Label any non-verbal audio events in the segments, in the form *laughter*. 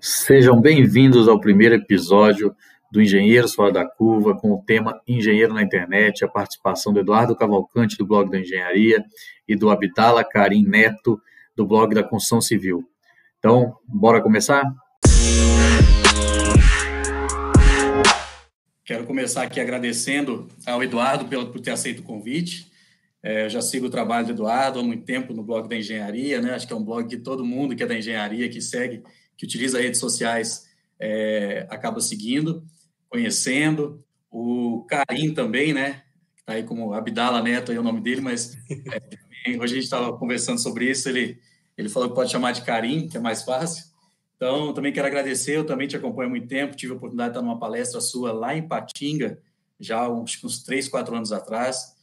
Sejam bem-vindos ao primeiro episódio do Engenheiros Fora da Curva, com o tema Engenheiro na Internet, a participação do Eduardo Cavalcante, do blog da Engenharia, e do Abdala Karim Neto, do blog da Construção Civil. Então, bora começar? Quero começar aqui agradecendo ao Eduardo por ter aceito o convite. É, eu já sigo o trabalho do Eduardo há muito tempo no blog da Engenharia, né? Acho que é um blog que todo mundo que é da engenharia, que segue, que utiliza redes sociais, é, acaba seguindo, conhecendo. O Karim também, né? Está aí como Abdala Neto, é o nome dele, mas *laughs* é, hoje a gente estava conversando sobre isso. Ele, ele falou que pode chamar de Karim, que é mais fácil. Então, também quero agradecer, eu também te acompanho há muito tempo, tive a oportunidade de estar numa palestra sua lá em Patinga, já uns, uns três, quatro anos atrás.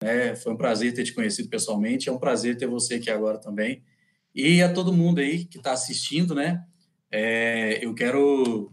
É, foi um prazer ter te conhecido pessoalmente, é um prazer ter você aqui agora também. E a todo mundo aí que está assistindo, né? É, eu quero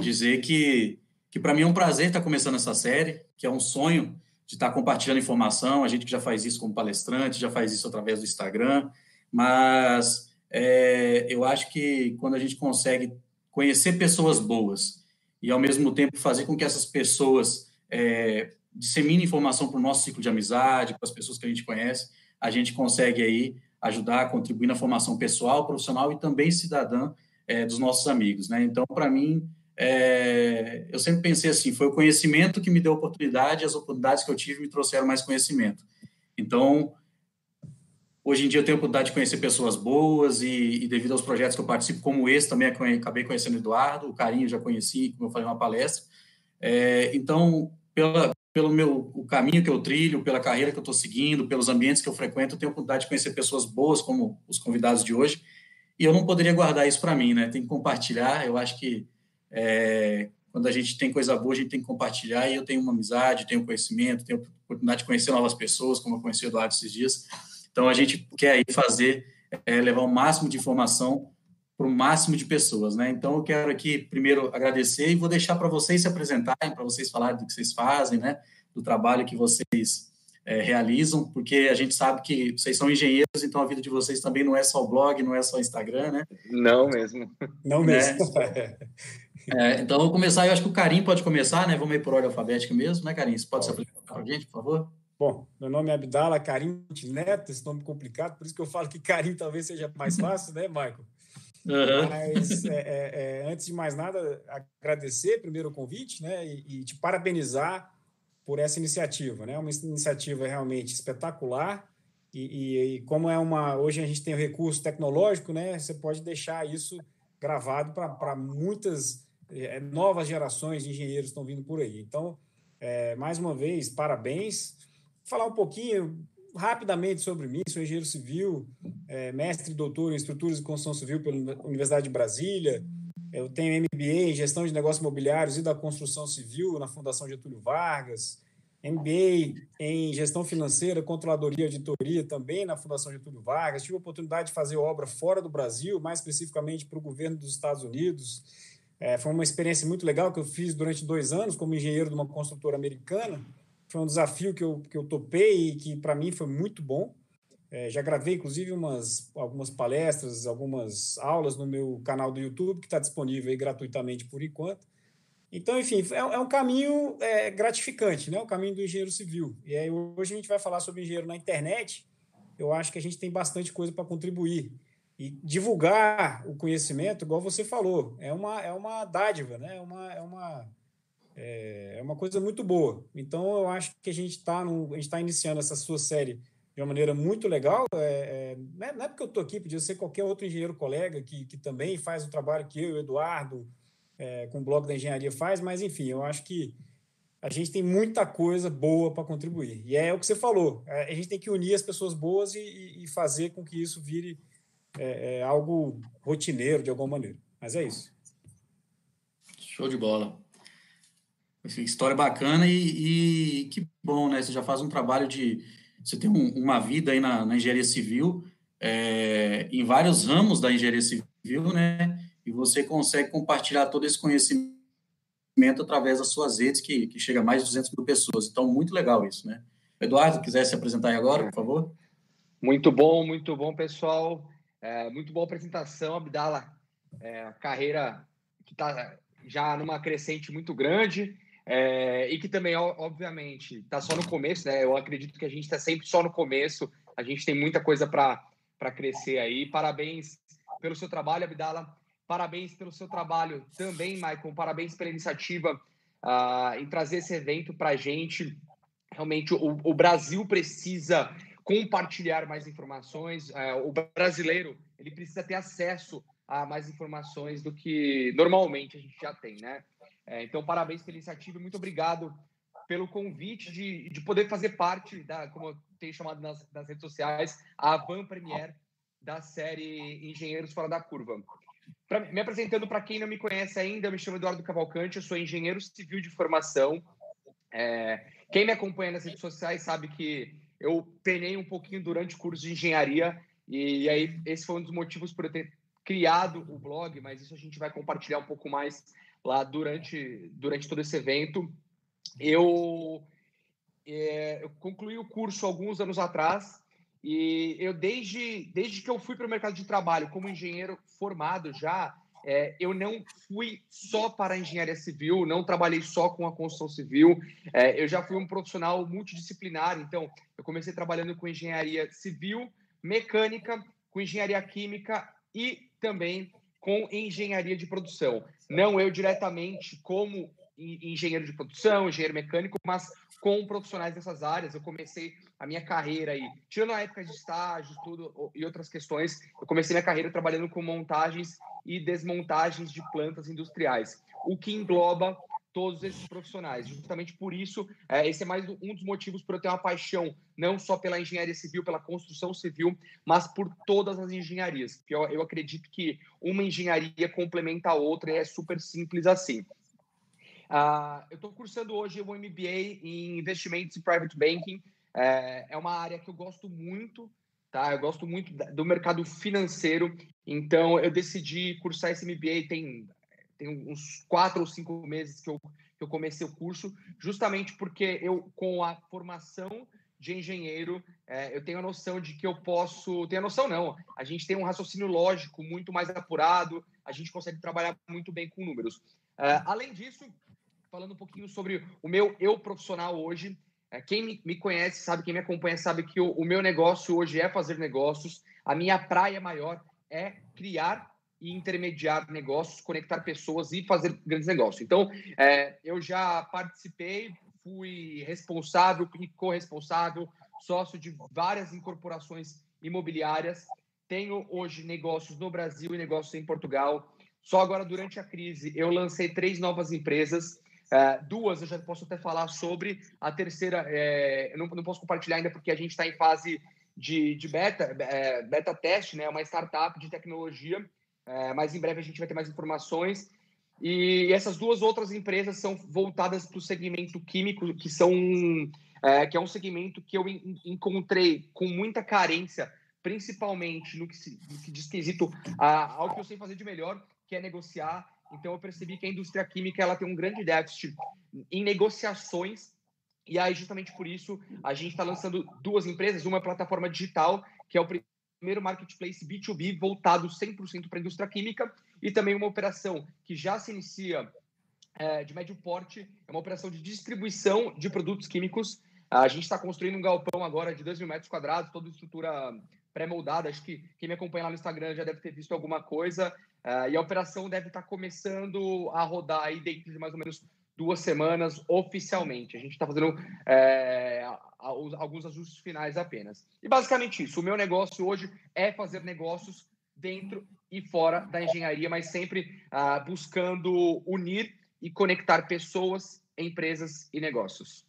dizer que, que para mim é um prazer estar começando essa série, que é um sonho de estar compartilhando informação. A gente que já faz isso como palestrante, já faz isso através do Instagram, mas é, eu acho que quando a gente consegue conhecer pessoas boas e, ao mesmo tempo, fazer com que essas pessoas é, disseminem informação para o nosso ciclo de amizade, para as pessoas que a gente conhece, a gente consegue aí ajudar contribuir na formação pessoal, profissional e também cidadã é, dos nossos amigos. Né? Então, para mim, é, eu sempre pensei assim, foi o conhecimento que me deu oportunidade, as oportunidades que eu tive me trouxeram mais conhecimento. Então, Hoje em dia eu tenho a oportunidade de conhecer pessoas boas e, e, devido aos projetos que eu participo, como esse, também acabei conhecendo o Eduardo, o Carinho já conheci, como eu falei uma palestra. É, então, pela, pelo meu o caminho que eu trilho, pela carreira que eu estou seguindo, pelos ambientes que eu frequento, eu tenho a oportunidade de conhecer pessoas boas, como os convidados de hoje, e eu não poderia guardar isso para mim, né? Tem que compartilhar. Eu acho que é, quando a gente tem coisa boa, a gente tem que compartilhar, e eu tenho uma amizade, tenho conhecimento, tenho a oportunidade de conhecer novas pessoas, como eu conheci o Eduardo esses dias. Então, a gente quer aí fazer, é, levar o máximo de informação para o máximo de pessoas, né? Então, eu quero aqui, primeiro, agradecer e vou deixar para vocês se apresentarem, para vocês falarem do que vocês fazem, né? Do trabalho que vocês é, realizam, porque a gente sabe que vocês são engenheiros, então a vida de vocês também não é só o blog, não é só o Instagram, né? Não mesmo. Não mesmo. É, *laughs* é, então, vou começar, eu acho que o Karim pode começar, né? Vamos ir por ordem alfabética mesmo, né, Karim? Você pode se apresentar para a gente, por favor? Bom, meu nome é Abdala Karim Neto, esse nome complicado, por isso que eu falo que Karim talvez seja mais fácil, né, Michael? Uhum. Mas, é, é, é, antes de mais nada, agradecer primeiro o convite né, e, e, te parabenizar por essa iniciativa. Né? Uma iniciativa realmente espetacular e, e, e, como é uma... Hoje a gente tem o recurso tecnológico, né, você pode deixar isso gravado para muitas é, novas gerações de engenheiros que estão vindo por aí. Então, é, mais uma vez, parabéns falar um pouquinho rapidamente sobre mim. Sou engenheiro civil, é, mestre e doutor em estruturas de construção civil pela Universidade de Brasília. Eu tenho MBA em gestão de negócios imobiliários e da construção civil na Fundação Getúlio Vargas. MBA em gestão financeira, controladoria e auditoria também na Fundação Getúlio Vargas. Tive a oportunidade de fazer obra fora do Brasil, mais especificamente para o governo dos Estados Unidos. É, foi uma experiência muito legal que eu fiz durante dois anos como engenheiro de uma construtora americana foi um desafio que eu, que eu topei e que para mim foi muito bom. É, já gravei, inclusive, umas, algumas palestras, algumas aulas no meu canal do YouTube, que está disponível aí gratuitamente por enquanto. Então, enfim, é, é um caminho é, gratificante, né? o caminho do engenheiro civil. E aí, hoje a gente vai falar sobre engenheiro na internet. Eu acho que a gente tem bastante coisa para contribuir. E divulgar o conhecimento, igual você falou, é uma, é uma dádiva, né? é, uma, é uma é, é uma coisa muito boa. Então, eu acho que a gente está tá iniciando essa sua série de uma maneira muito legal. É, é, não, é, não é porque eu estou aqui, podia ser qualquer outro engenheiro colega que, que também faz o trabalho que eu, o Eduardo, é, com o Bloco da Engenharia faz, mas enfim, eu acho que a gente tem muita coisa boa para contribuir. E é o que você falou, é, a gente tem que unir as pessoas boas e, e fazer com que isso vire algo rotineiro de alguma maneira. Mas é isso. Show de bola. História bacana e, e, que bom, né? Você já faz um trabalho de. Você tem um, uma vida aí na, na engenharia civil, é, em vários ramos da engenharia civil, né? E você consegue compartilhar todo esse conhecimento através das suas redes, que, que chega a mais de 200 mil pessoas. Então, muito legal isso, né? Eduardo, quiser se apresentar aí agora, por favor. Muito bom, muito bom, pessoal. É, muito boa apresentação, Abdala. é, carreira que está já numa crescente muito grande é, e que também, obviamente, está só no começo, né? Eu acredito que a gente está sempre só no começo, a gente tem muita coisa para crescer aí. Parabéns pelo seu trabalho, Abdala. Parabéns pelo seu trabalho também, Michael. Parabéns pela iniciativa uh, em trazer esse evento para a gente. Realmente, o, o, Brasil precisa compartilhar mais informações. Uh, o brasileiro ele precisa ter acesso a mais informações do que normalmente a gente já tem, né? É, então, parabéns pela iniciativa e muito obrigado pelo convite de, de poder fazer parte da, como eu tenho chamado nas, nas redes sociais, a Van Premier da série Engenheiros Fora da Curva. Pra, me apresentando para quem não me conhece ainda, eu me chamo Eduardo Cavalcante, eu sou engenheiro civil de formação. É, quem me acompanha nas redes sociais sabe que eu penei um pouquinho durante o curso de engenharia e, e aí esse foi um dos motivos por eu ter criado o blog, mas isso a gente vai compartilhar um pouco mais lá durante, durante todo esse evento. Eu, é, eu concluí o curso alguns anos atrás e eu desde, desde que eu fui para o mercado de trabalho como engenheiro formado já, é, eu não fui só para a engenharia civil, não trabalhei só com a construção civil, é, eu já fui um profissional multidisciplinar, então eu comecei trabalhando com engenharia civil, mecânica, com engenharia química e também com engenharia de produção. Não eu diretamente como engenheiro de produção, engenheiro mecânico, mas com profissionais dessas áreas. Eu comecei a minha carreira aí, tirando a época de estágio, tudo e outras questões, eu comecei minha carreira trabalhando com montagens e desmontagens de plantas industriais, o que engloba todos esses profissionais. Justamente por isso, é, esse é mais um dos motivos para eu ter uma paixão, não só pela engenharia civil, pela construção civil, mas por todas as engenharias. Eu, eu acredito que uma engenharia complementa a outra e é super simples assim. Uh, eu estou cursando hoje o MBA em investimentos e private banking. É, é uma área que eu gosto muito, tá? Eu gosto muito do mercado financeiro. Então, eu decidi cursar esse MBA tem tem uns quatro ou cinco meses que eu, que eu comecei o curso, justamente porque eu, com a formação de engenheiro, é, eu tenho a noção de que eu posso. Tenho a noção, não. A gente tem um raciocínio lógico muito mais apurado, a gente consegue trabalhar muito bem com números. É, além disso, falando um pouquinho sobre o meu eu profissional hoje, é, quem me, conhece sabe, quem me acompanha sabe que o, o meu negócio hoje é fazer negócios, a minha praia maior é criar e intermediar negócios, conectar pessoas e fazer grandes negócios. Então, é, eu já participei, fui responsável corresponsável, sócio de várias incorporações imobiliárias. Tenho hoje negócios no Brasil e negócios em Portugal. Só agora, durante a crise, eu lancei três novas empresas. É, duas eu já posso até falar sobre. A terceira, é, eu não, não, posso compartilhar ainda porque a gente está em fase de, de beta, é, beta teste, né? uma startup de tecnologia é, mas em breve a gente vai ter mais informações. E essas duas outras empresas são voltadas para o segmento químico, que são é, que é um segmento que eu encontrei com muita carência, principalmente no que, se, que diz quesito a, ao que eu sei fazer de melhor, que é negociar. Então eu percebi que a indústria química ela tem um grande déficit em negociações e aí justamente por isso a gente está lançando duas empresas, uma plataforma digital que é o primeiro marketplace B2B voltado 100% para a indústria química e também uma operação que já se inicia é, de médio porte, é uma operação de distribuição de produtos químicos. A gente está construindo um galpão agora de 2 mil metros quadrados, toda estrutura pré-moldada. Acho que quem me acompanha lá no Instagram já deve ter visto alguma coisa. Uh, e a operação deve estar tá começando a rodar aí dentro de mais ou menos duas semanas oficialmente. A gente está fazendo é, alguns ajustes finais apenas. E basicamente isso. O meu negócio hoje é fazer negócios dentro e fora da engenharia, mas sempre ah, buscando unir e conectar pessoas, empresas e negócios.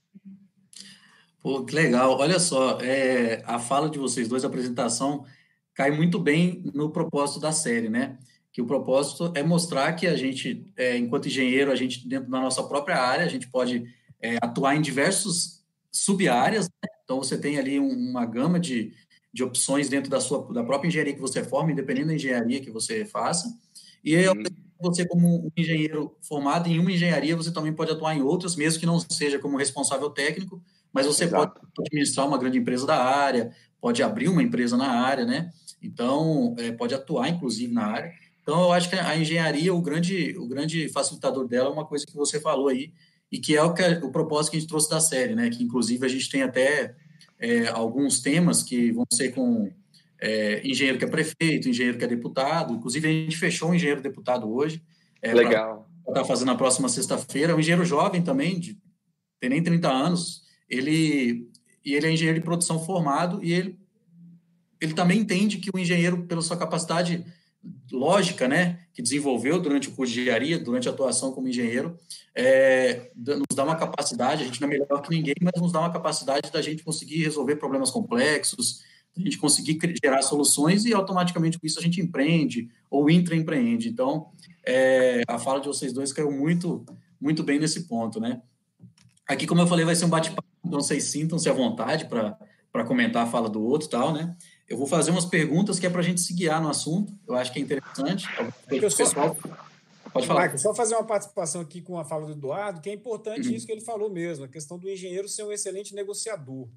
Pô, que legal. Olha só, é, a fala de vocês dois, a apresentação, cai muito bem no propósito da série, né? Que o propósito é mostrar que a gente, é, enquanto engenheiro, a gente, dentro da nossa própria área, a gente pode é, atuar em diversos sub-áreas. Né? Então, você tem ali um, uma gama de, de opções dentro da sua da própria engenharia que você forma, independente da engenharia que você faça. E aí, você, como um engenheiro formado em uma engenharia, você também pode atuar em outras, mesmo que não seja como responsável técnico, mas você Exato. pode administrar uma grande empresa da área, pode abrir uma empresa na área, né? Então, é, pode atuar, inclusive, na área. Então, eu acho que a engenharia, o grande, o grande facilitador dela é uma coisa que você falou aí, e que é o, que, o propósito que a gente trouxe da série, né? Que, inclusive, a gente tem até é, alguns temas que vão ser com é, engenheiro que é prefeito, engenheiro que é deputado. Inclusive, a gente fechou um engenheiro deputado hoje. É, Legal. Está fazendo na próxima sexta-feira. Um engenheiro jovem também, de, tem nem 30 anos. Ele, e ele é engenheiro de produção formado e ele, ele também entende que o engenheiro, pela sua capacidade lógica, né, que desenvolveu durante o curso de engenharia, durante a atuação como engenheiro, é, nos dá uma capacidade, a gente não é melhor que ninguém, mas nos dá uma capacidade da gente conseguir resolver problemas complexos, a gente conseguir gerar soluções e automaticamente com isso a gente empreende ou intraempreende. Então, é, a fala de vocês dois caiu muito, muito bem nesse ponto, né? Aqui, como eu falei, vai ser um bate-papo, então vocês sintam-se à vontade para comentar a fala do outro tal, né? Eu vou fazer umas perguntas que é para a gente se guiar no assunto. Eu acho que é interessante. Eu pessoal, pode falar. Michael, só fazer uma participação aqui com a fala do Eduardo, que é importante uhum. isso que ele falou mesmo, a questão do engenheiro ser um excelente negociador.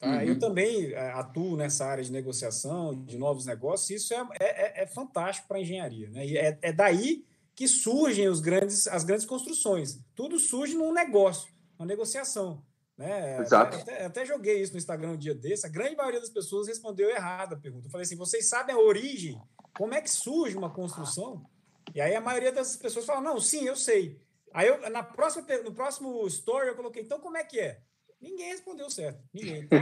Tá? Uhum. Eu também é, atuo nessa área de negociação, de novos negócios, e isso é, é, é fantástico para a engenharia. Né? E é, é daí que surgem os grandes, as grandes construções. Tudo surge num negócio, uma negociação. Né? Exato. Até, até, joguei isso no Instagram um dia desse. A grande maioria das pessoas respondeu errado a pergunta. Eu falei assim: vocês sabem a origem? Como é que surge uma construção? E aí a maioria das pessoas fala: não, sim, eu sei. Aí eu, na próxima, no próximo story eu coloquei: então como é que é? Ninguém respondeu certo. Ninguém. Então,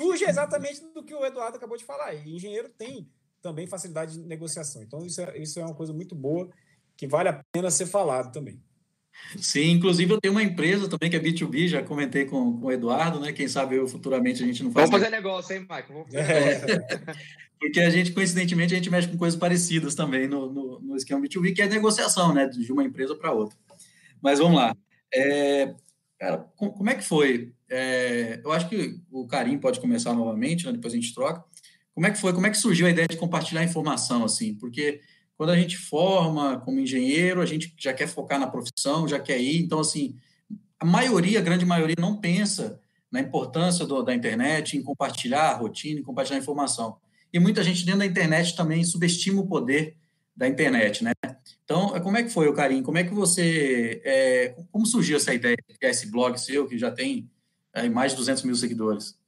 surge exatamente do que o Eduardo acabou de falar. E engenheiro tem também facilidade de negociação. Então, isso é, isso é uma coisa muito boa que vale a pena ser falado também. Sim, inclusive eu tenho uma empresa também que é B2B, já comentei com, com o Eduardo, né? Quem sabe eu futuramente a gente não faz. Vamos fazer negócio, hein, Michael? É. *laughs* Porque a gente, coincidentemente, a gente mexe com coisas parecidas também no, no, no esquema B2B, que é negociação, né? De uma empresa para outra. Mas vamos lá. É, cara, como é que foi? É, eu acho que o Karim pode começar novamente, né? depois a gente troca. Como é que foi? Como é que surgiu a ideia de compartilhar informação, assim? Porque quando a gente forma como engenheiro, a gente já quer focar na profissão, já quer ir. Então, assim, a maioria, a grande maioria, não pensa na importância do, da internet, em compartilhar a rotina, em compartilhar a informação. E muita gente dentro da internet também subestima o poder da internet, né? Então, como é que foi, o Karim? Como é que você... É, como surgiu essa ideia de criar esse blog seu, que já tem é, mais de 200 mil seguidores?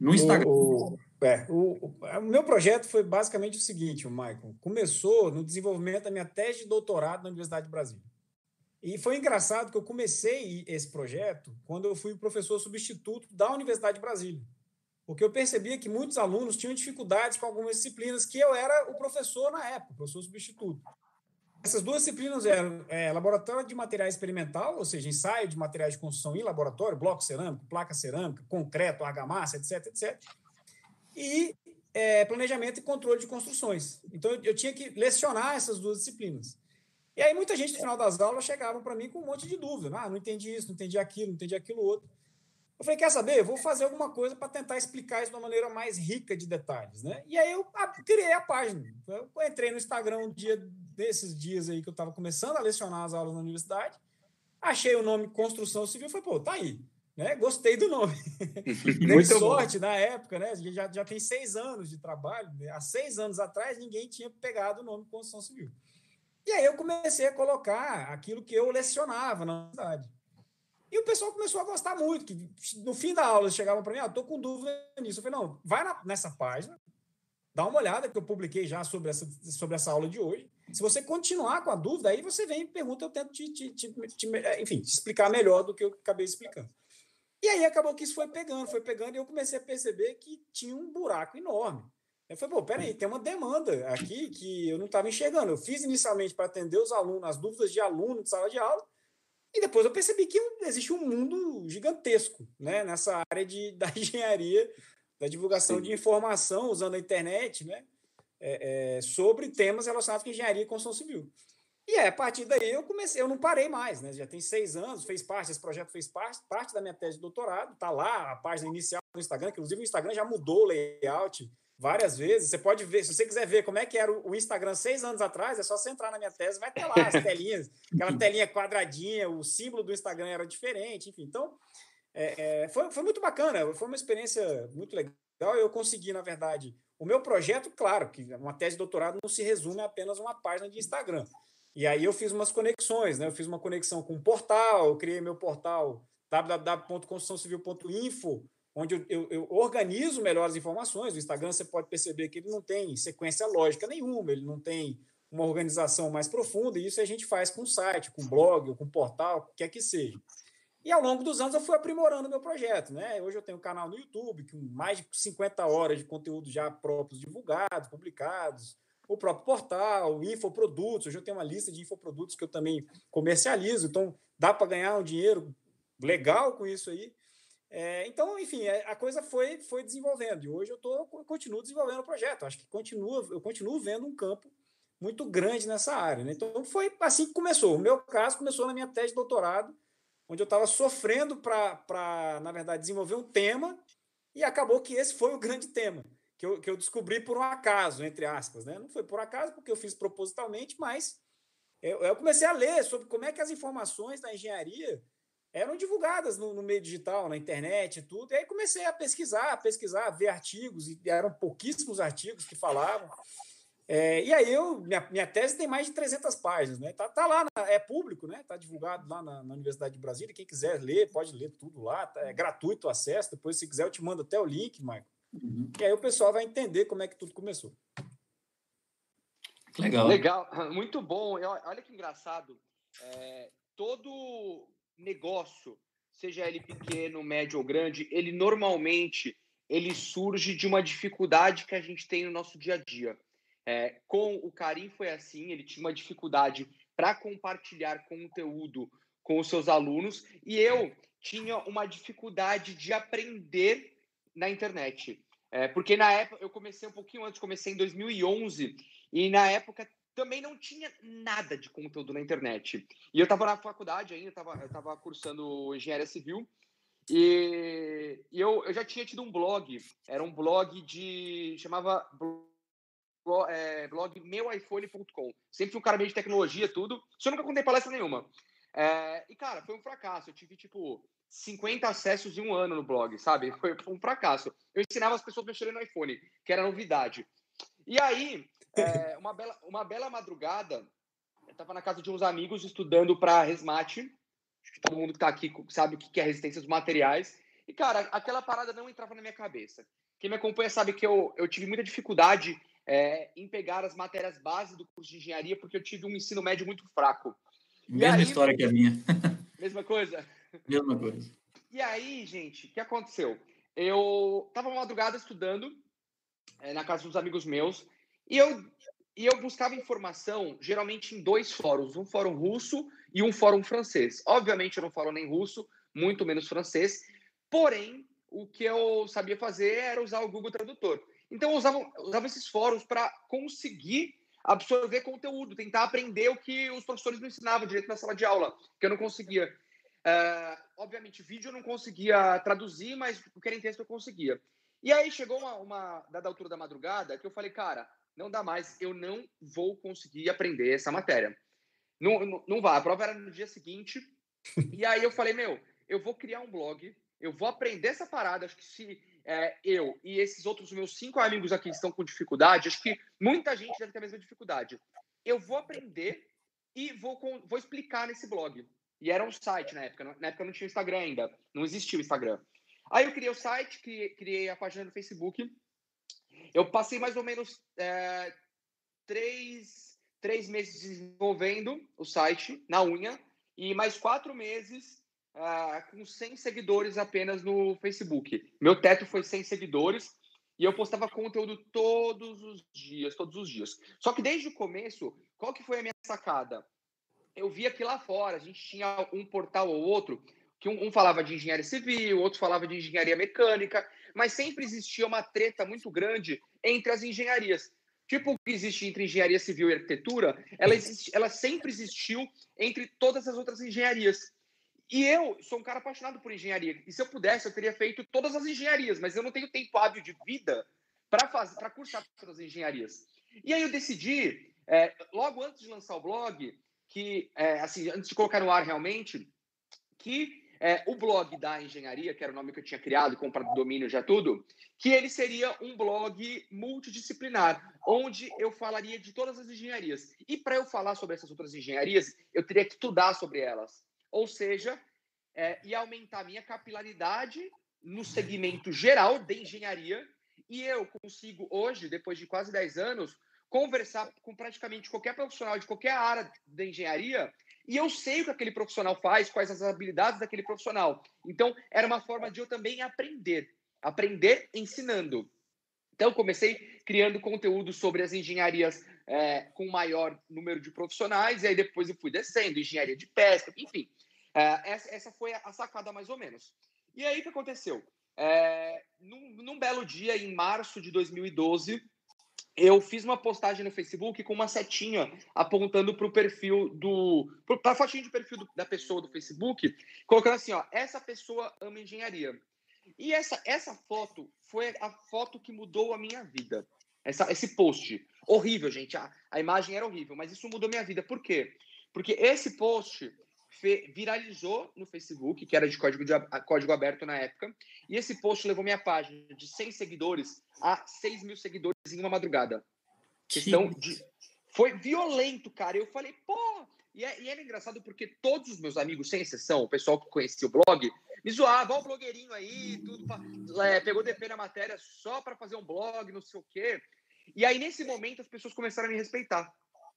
No Instagram. O, é, o, o, meu projeto foi basicamente o seguinte, o Michael. Começou no desenvolvimento da minha tese de doutorado na Universidade de Brasília. E foi engraçado que eu comecei esse projeto quando eu fui professor substituto da Universidade de Brasília. Porque eu percebia que muitos alunos tinham dificuldades com algumas disciplinas que eu era o professor na época, professor substituto. Essas duas disciplinas eram é, laboratório de material experimental, ou seja, ensaio de materiais de construção em laboratório, bloco cerâmico, placa cerâmica, concreto, argamassa, etc, etc e é, planejamento e controle de construções. Então, eu, eu tinha que lecionar essas duas disciplinas. E aí, muita gente, no final das aulas, chegava para mim com um monte de dúvida. Ah, não entendi isso, não entendi aquilo, não entendi aquilo outro. Eu falei, quer saber? Eu vou fazer alguma coisa para tentar explicar isso de uma maneira mais rica de detalhes, né? E aí eu criei a página. Eu entrei no Instagram um dia desses dias aí que eu estava começando a lecionar as aulas na universidade, achei o nome Construção Civil, falei, pô, tá aí. Né? Gostei do nome. *laughs* Muito sorte bom. na época, né? A gente já, já tem seis anos de trabalho. Né? Há seis anos atrás, ninguém tinha pegado o nome construção civil. E aí eu comecei a colocar aquilo que eu lecionava na universidade. E o pessoal começou a gostar muito, que no fim da aula chegavam para mim, ah, tô com dúvida nisso. Eu falei, não, vai na, nessa página, dá uma olhada que eu publiquei já sobre essa, sobre essa aula de hoje. Se você continuar com a dúvida, aí você vem e pergunta, eu tento te, te, te, te enfim, te explicar melhor do que eu acabei explicando. E aí acabou que isso foi pegando, foi pegando, e eu comecei a perceber que tinha um buraco enorme. Eu falei, pô, peraí, tem uma demanda aqui que eu não estava enxergando. Eu fiz inicialmente para atender os alunos, as dúvidas de aluno de sala de aula, e depois eu percebi que existe um mundo gigantesco né, nessa área de, *laughs* da engenharia, da divulgação Sim. de informação usando a internet, né, é, é, sobre temas relacionados com engenharia e construção civil. E é, a partir daí eu comecei, eu não parei mais, né? Já tem seis anos, fez parte, esse projeto fez parte, parte da minha tese de doutorado, tá lá a página inicial do Instagram, que inclusive o Instagram já mudou o layout várias vezes. Você pode ver, se você quiser ver como é que era o Instagram seis anos atrás, é só você entrar na minha tese, vai ter lá as telinhas, aquela telinha quadradinha, o símbolo do Instagram era diferente, enfim. Então, é, é, foi, foi muito bacana, foi uma experiência muito legal. Eu consegui, na verdade, O meu projeto, claro, que uma tese de doutorado não se resume a apenas uma página de Instagram. E aí eu fiz umas conexões, né? Eu fiz uma conexão com um portal, eu criei meu portal www.construçãocivil.info, onde eu, eu, organizo melhor as informações. O Instagram você pode perceber que ele não tem sequência lógica nenhuma, ele não tem uma organização mais profunda, e isso a gente faz com site, com blog, com portal, quer que seja. E ao longo dos anos eu fui aprimorando o meu projeto. Né? Hoje eu tenho um canal no YouTube com mais de 50 horas de conteúdo já próprios divulgados, publicados, o próprio portal, infoprodutos. Hoje eu tenho uma lista de infoprodutos que eu também comercializo, então dá para ganhar um dinheiro legal com isso aí. É, então, enfim, é, a coisa foi, foi desenvolvendo. E hoje eu, tô, eu continuo desenvolvendo o projeto. Acho que continua, eu continuo vendo um campo muito grande nessa área. Né? Então, foi assim que começou. O meu caso começou na minha tese de doutorado, onde eu estava sofrendo para, na verdade, desenvolver um tema, e acabou que esse foi o grande tema, que eu, que eu descobri por um acaso, entre aspas. Né? Não foi por acaso, porque eu fiz propositalmente, mas eu, eu comecei a ler sobre como é que as informações da engenharia eram divulgadas no, no, meio digital, na internet e tudo. E aí comecei a pesquisar, a pesquisar, a ver artigos, e eram pouquíssimos artigos que falavam. É, e aí eu, minha, minha tese tem mais de 300 páginas, né? Tá, tá lá, na, é público, né? Tá divulgado lá na, na, Universidade de Brasília. Quem quiser ler, pode ler tudo lá. Tá, é gratuito o acesso. Depois, se quiser, eu te mando até o link, Michael. Uhum. E aí o pessoal vai entender como é que tudo começou. Legal. Legal, *laughs* muito bom. Olha que engraçado. É, todo negócio, seja ele pequeno, médio ou grande, ele normalmente ele surge de uma dificuldade que a gente tem no nosso dia a dia. É, com o Karim foi assim, ele tinha uma dificuldade para compartilhar conteúdo com os seus alunos e eu tinha uma dificuldade de aprender na internet. É, porque na época, eu comecei um pouquinho antes, comecei em 2011 e na época também não tinha nada de conteúdo na internet. E eu estava na faculdade ainda, tava, eu estava cursando engenharia civil e, e eu, eu já tinha tido um blog, era um blog de. chamava blog, é, blog meuiphone.com. Sempre fui um cara meio de tecnologia, tudo. Só nunca contei palestra nenhuma. É, e, cara, foi um fracasso. Eu tive, tipo, 50 acessos em um ano no blog, sabe? Foi um fracasso. Eu ensinava as pessoas a mexerem no iPhone, que era novidade. E aí, é, *laughs* uma, bela, uma bela madrugada, eu estava na casa de uns amigos estudando para Resmate. Todo mundo que está aqui sabe o que é resistência dos materiais. E, cara, aquela parada não entrava na minha cabeça. Quem me acompanha sabe que eu, eu tive muita dificuldade é, em pegar as matérias base do curso de engenharia, porque eu tive um ensino médio muito fraco. Mesma aí, história que a minha. *laughs* Mesma coisa? Mesma coisa. E aí, gente, o que aconteceu? Eu estava madrugada estudando é, na casa dos amigos meus e eu, e eu buscava informação geralmente em dois fóruns, um fórum russo e um fórum francês. Obviamente eu não falo nem russo, muito menos francês, porém o que eu sabia fazer era usar o Google Tradutor. Então eu usava, usava esses fóruns para conseguir absorver conteúdo, tentar aprender o que os professores me ensinavam direito na sala de aula, que eu não conseguia. Uh, obviamente, vídeo eu não conseguia traduzir, mas o que era em texto eu conseguia. E aí chegou uma, uma dada altura da madrugada que eu falei, cara, não dá mais, eu não vou conseguir aprender essa matéria. Não, não, não vai, a prova era no dia seguinte. E aí eu falei, meu, eu vou criar um blog, eu vou aprender essa parada. Acho que se é, eu e esses outros meus cinco amigos aqui estão com dificuldade, acho que muita gente deve ter a mesma dificuldade. Eu vou aprender e vou, vou explicar nesse blog. E era um site na época. Na época não tinha Instagram ainda. Não existia o Instagram. Aí eu criei o site, criei, criei a página no Facebook. Eu passei mais ou menos é, três, três meses desenvolvendo o site na unha e mais quatro meses uh, com 100 seguidores apenas no Facebook. Meu teto foi 100 seguidores e eu postava conteúdo todos os dias, todos os dias. Só que desde o começo, qual que foi a minha sacada? Eu via que lá fora a gente tinha um portal ou outro que um, um falava de engenharia civil, outro falava de engenharia mecânica, mas sempre existia uma treta muito grande entre as engenharias. Tipo o que existe entre engenharia civil e arquitetura, ela, existe, ela sempre existiu entre todas as outras engenharias. E eu sou um cara apaixonado por engenharia. E se eu pudesse, eu teria feito todas as engenharias, mas eu não tenho tempo hábil de vida para fazer, para cursar todas as engenharias. E aí eu decidi, é, logo antes de lançar o blog, que, é, assim, antes de colocar no ar realmente, que é, o blog da engenharia, que era o nome que eu tinha criado, comprado domínio já tudo, que ele seria um blog multidisciplinar, onde eu falaria de todas as engenharias. E para eu falar sobre essas outras engenharias, eu teria que estudar sobre elas. Ou seja, é, ia aumentar a minha capilaridade no segmento geral de engenharia. E eu consigo hoje, depois de quase 10 anos, conversar com praticamente qualquer profissional de qualquer área da engenharia e eu sei o que aquele profissional faz, quais as habilidades daquele profissional. Então, era uma forma de eu também aprender, aprender ensinando. Então, comecei criando conteúdo sobre as engenharias é, com maior número de profissionais, e aí depois eu fui descendo, engenharia de pesca, enfim. É, essa, essa, foi a sacada mais ou menos. E aí o que aconteceu? É, num, num belo dia, em março de 2012, eu fiz uma postagem no Facebook com uma setinha apontando para o perfil do. para a fotinha de perfil do, da pessoa do Facebook, colocando assim: ó, essa pessoa ama engenharia. E essa, essa foto foi a foto que mudou a minha vida. Essa, esse post. Horrível, gente. A, a imagem era horrível, mas isso mudou minha vida. Por quê? Porque esse post viralizou no Facebook, que era de código, de código aberto na época, e esse post levou minha página de 100 seguidores a 6 mil seguidores em uma madrugada. Questão de. Foi violento, cara. Eu falei, pô. E, é, e era engraçado porque todos os meus amigos, sem exceção, o pessoal que conhecia o blog, me zoava, ó, o blogueirinho aí, tudo. Pra, é, pegou DP na matéria só para fazer um blog, não sei o quê. E aí, nesse momento, as pessoas começaram a me respeitar.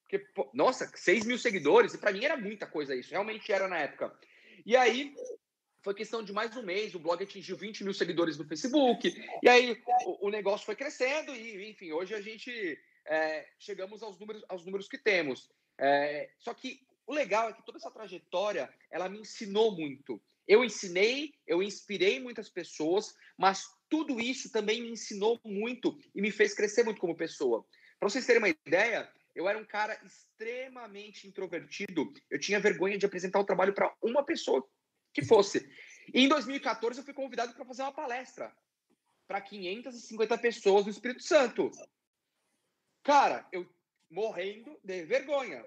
Porque, pô, nossa, 6 mil seguidores, e para mim era muita coisa isso, realmente era na época. E aí, foi questão de mais um mês, o blog atingiu 20 mil seguidores no Facebook, e aí o, o negócio foi crescendo, e enfim, hoje a gente é, chegamos aos números, aos números que temos. É, só que o legal é que toda essa trajetória, ela me ensinou muito. Eu ensinei, eu inspirei muitas pessoas, mas tudo isso também me ensinou muito e me fez crescer muito como pessoa. Para vocês terem uma ideia, eu era um cara extremamente introvertido. Eu tinha vergonha de apresentar o trabalho para uma pessoa que fosse. E em 2014 eu fui convidado para fazer uma palestra para 550 pessoas no Espírito Santo. Cara, eu morrendo de vergonha.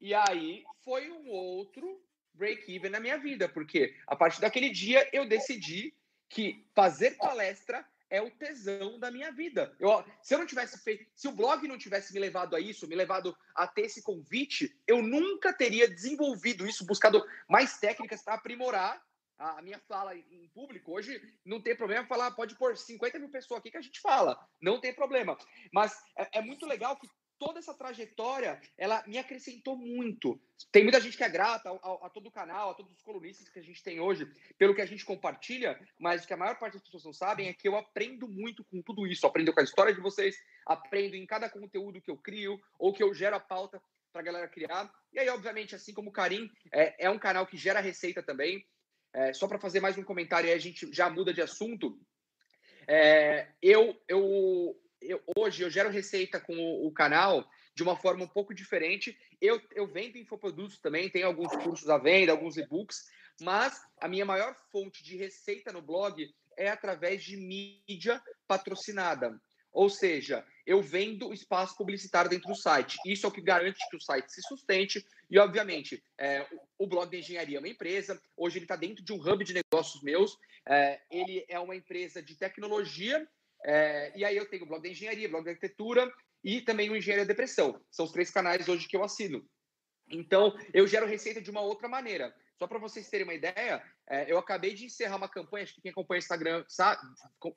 E aí foi um outro break-even na minha vida, porque a partir daquele dia eu decidi que fazer palestra é o tesão da minha vida. Eu, se eu não tivesse feito, se o blog não tivesse me levado a isso, me levado a ter esse convite, eu nunca teria desenvolvido isso, buscado mais técnicas para aprimorar a minha fala em público. Hoje não tem problema falar, pode pôr 50 mil pessoas aqui que a gente fala, não tem problema. Mas é, é muito legal que toda essa trajetória, ela me acrescentou muito. Tem muita gente que é grata a, a, todo o canal, a todos os colunistas que a gente tem hoje, pelo que a gente compartilha, mas o que a maior parte das pessoas não sabem é que eu aprendo muito com tudo isso. aprendo com a história de vocês, aprendo em cada conteúdo que eu crio ou que eu gero a pauta para a galera criar. E aí, obviamente, assim como o Karim, é, é um canal que gera receita também. É, só para fazer mais um comentário aí, a gente já muda de assunto. É, eu, eu eu, hoje eu gero receita com o, o, canal de uma forma um pouco diferente. Eu, eu vendo infoprodutos também, tenho alguns cursos à venda, alguns e-books, mas a minha maior fonte de receita no blog é através de mídia patrocinada. Ou seja, eu vendo espaço publicitário dentro do site. Isso é o que garante que o site se sustente. E, obviamente, é, o blog de engenharia é uma empresa. Hoje ele está dentro de um hub de negócios meus. É, ele é uma empresa de tecnologia é, e aí eu tenho o blog da engenharia, blog da arquitetura e também o Engenharia Depressão. São os três canais hoje que eu assino. Então, eu gero receita de uma outra maneira. Só para vocês terem uma ideia, é, eu acabei de encerrar uma campanha, acho que quem acompanha o Instagram sabe,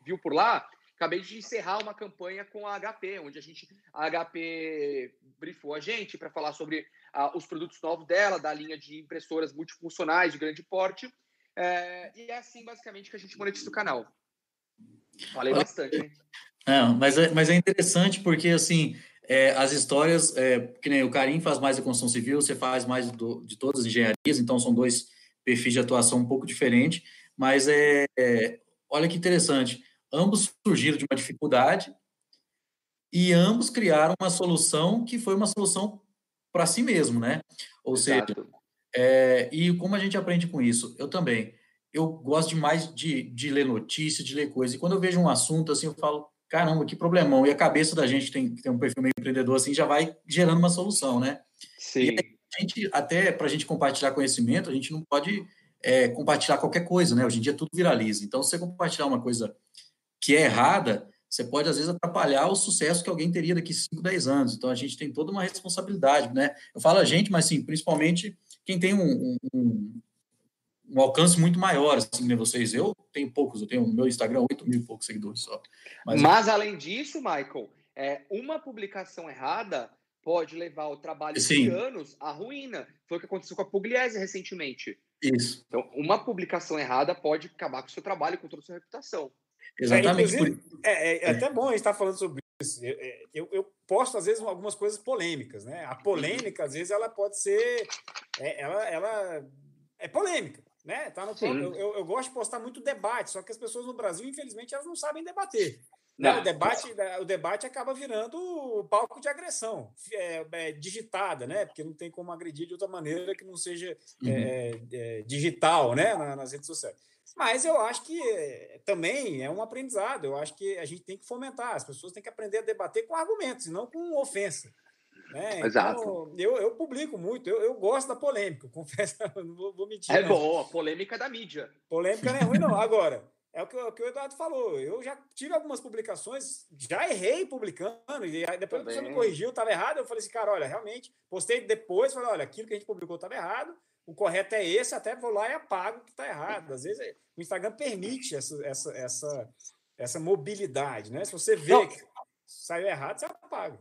viu por lá, acabei de encerrar uma campanha com a HP, onde a gente, a HP briefou a gente para falar sobre os produtos novos dela, da linha de impressoras multifuncionais de grande porte. É, e é assim, basicamente, que a gente monetiza o canal. Falei bastante, hein? Não, mas, é, mas é interessante porque, assim, é, as histórias, é, que nem o Karim faz mais a construção civil, você faz mais do, de todas as engenharias, então são dois perfis de atuação um pouco diferentes, mas é, é, olha que interessante, ambos surgiram de uma dificuldade e ambos criaram uma solução que foi uma solução para si mesmo, né? Ou Exato. seja, é, e como a gente aprende com isso? Eu também eu gosto demais de, de ler notícias, de ler coisas. E quando eu vejo um assunto assim, eu falo, caramba, que problemão. E a cabeça da gente tem, tem um perfil meio empreendedor assim, já vai gerando uma solução, né? Sim. a gente, até para a gente compartilhar conhecimento, a gente não pode é, compartilhar qualquer coisa, né? Hoje em dia tudo viraliza. Então, se você compartilhar uma coisa que é errada, você pode, às vezes, atrapalhar o sucesso que alguém teria daqui 5, 10 anos. Então, a gente tem toda uma responsabilidade, né? Eu falo a gente, mas, sim, principalmente quem tem um, um, um alcance muito maior, assim, né, vocês. Eu tenho poucos, eu tenho no meu Instagram 8 mil e poucos seguidores só. Mas, mas além disso, Michael, é, uma publicação errada pode levar o trabalho Sim. de anos à ruína. Foi o que aconteceu com a Pugliese recentemente. Isso. Então, uma publicação errada pode acabar com o seu trabalho, com toda a sua reputação. Exatamente. É, é, é, até bom a gente estar falando sobre isso. Eu, é, eu, eu, posto, às vezes, algumas coisas polêmicas. Né? A polêmica, às vezes, ela pode ser. É, ela, ela é polêmica. Né? Tá no, eu, eu, eu, gosto de postar muito debate, só que as pessoas no Brasil, infelizmente, elas não sabem debater. Né? O, debate, o debate acaba virando palco de agressão é, é, digitada, né? Porque não tem como agredir de outra maneira que não seja uhum. é, é digital, né? nas redes sociais. Mas eu acho que é, também é um aprendizado. Eu acho que a gente tem que fomentar. As pessoas têm que aprender a debater com argumentos, e não com ofensa. Né? Exato. Então, eu, eu publico muito, eu, eu gosto da polêmica, *laughs* confesso, não vou, vou mentir. É não. boa, polêmica da mídia. Polêmica não é ruim, não. Agora, é o que, o que, o Eduardo falou. Eu já tive algumas publicações, já errei publicando, e depois a pessoa me corrigiu, estava errado. Eu falei assim, cara, olha, realmente, postei depois, falei, olha, aquilo que a gente publicou estava errado, o correto é esse, até vou lá e apago o que está errado. Às vezes o Instagram permite essa, essa, essa, essa mobilidade, né? Se você vê não. que saiu errado, você apaga.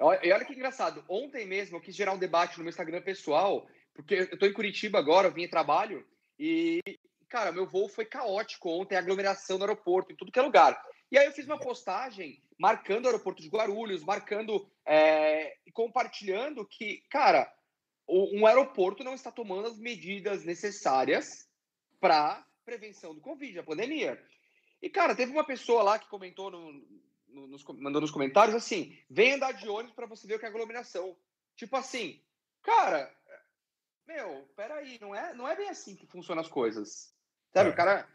E olha que engraçado. Ontem mesmo eu quis gerar um debate no meu Instagram pessoal, porque eu estou em Curitiba agora, eu vim em trabalho, e, cara, meu voo foi caótico ontem, aglomeração no aeroporto, em tudo que é lugar. E aí eu fiz uma postagem marcando o aeroporto de Guarulhos, marcando é, e compartilhando que, cara, um aeroporto não está tomando as medidas necessárias para prevenção do Covid, a pandemia. E, cara, teve uma pessoa lá que comentou no, nos, mandou nos comentários assim: vem andar de ônibus para você ver o que é aglomeração. Tipo assim, cara, meu, peraí, não é, não é bem assim que funcionam as coisas. Sabe, é. o cara.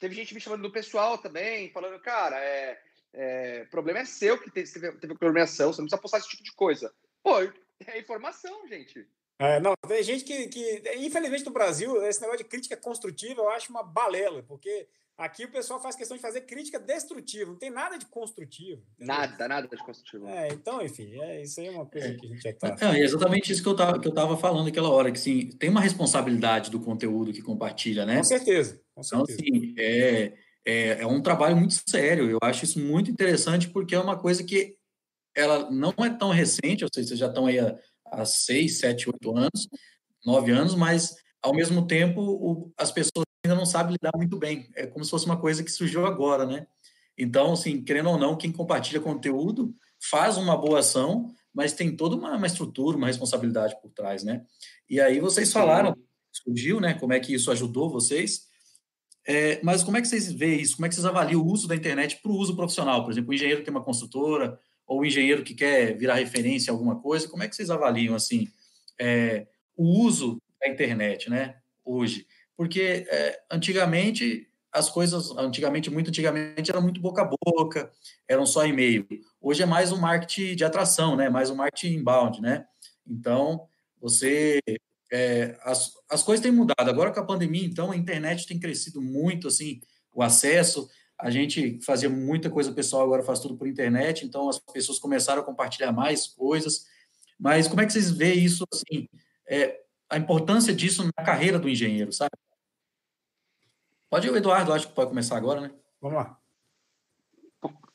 Teve gente me chamando do pessoal também, falando, cara, é, é, problema é seu que teve, teve aglomeração, você não precisa postar esse tipo de coisa. Pô, é informação, gente. É, não, tem gente que, que, infelizmente no Brasil, esse negócio de crítica construtiva eu acho uma balela, porque Aqui o pessoal faz questão de fazer crítica destrutiva, não tem nada de construtivo. Entendeu? Nada, nada de construtivo. É, então, enfim, é, isso aí é uma coisa que a gente já está. É, é exatamente isso que eu estava que eu tava falando naquela hora, que sim, tem uma responsabilidade do conteúdo que compartilha, né? Com certeza. Com então, certeza. Então, assim, é, é, é um trabalho muito sério. Eu acho isso muito interessante, porque é uma coisa que ela não é tão recente, ou seja, vocês já estão aí há, há seis, sete, oito anos, nove anos, mas ao mesmo tempo o, as pessoas ainda não sabe lidar muito bem. É como se fosse uma coisa que surgiu agora, né? Então, assim, querendo ou não, quem compartilha conteúdo faz uma boa ação, mas tem toda uma, uma estrutura, uma responsabilidade por trás, né? E aí vocês falaram, surgiu, né? Como é que isso ajudou vocês? É, mas como é que vocês veem isso? Como é que vocês avaliam o uso da internet para o uso profissional? Por exemplo, o engenheiro que tem uma construtora ou o engenheiro que quer virar referência em alguma coisa, como é que vocês avaliam assim é, o uso da internet, né? Hoje, porque é, antigamente as coisas, antigamente, muito antigamente, eram muito boca a boca, eram só e-mail. Hoje é mais um marketing de atração, né? Mais um marketing inbound, né? Então, você... É, as, as coisas têm mudado. Agora com a pandemia, então, a internet tem crescido muito, assim, o acesso. A gente fazia muita coisa pessoal, agora faz tudo por internet, então as pessoas começaram a compartilhar mais coisas. Mas como é que vocês veem isso, assim, é, a importância disso na carreira do engenheiro, sabe? Pode ir, o Eduardo, acho que pode começar agora, né? Vamos lá.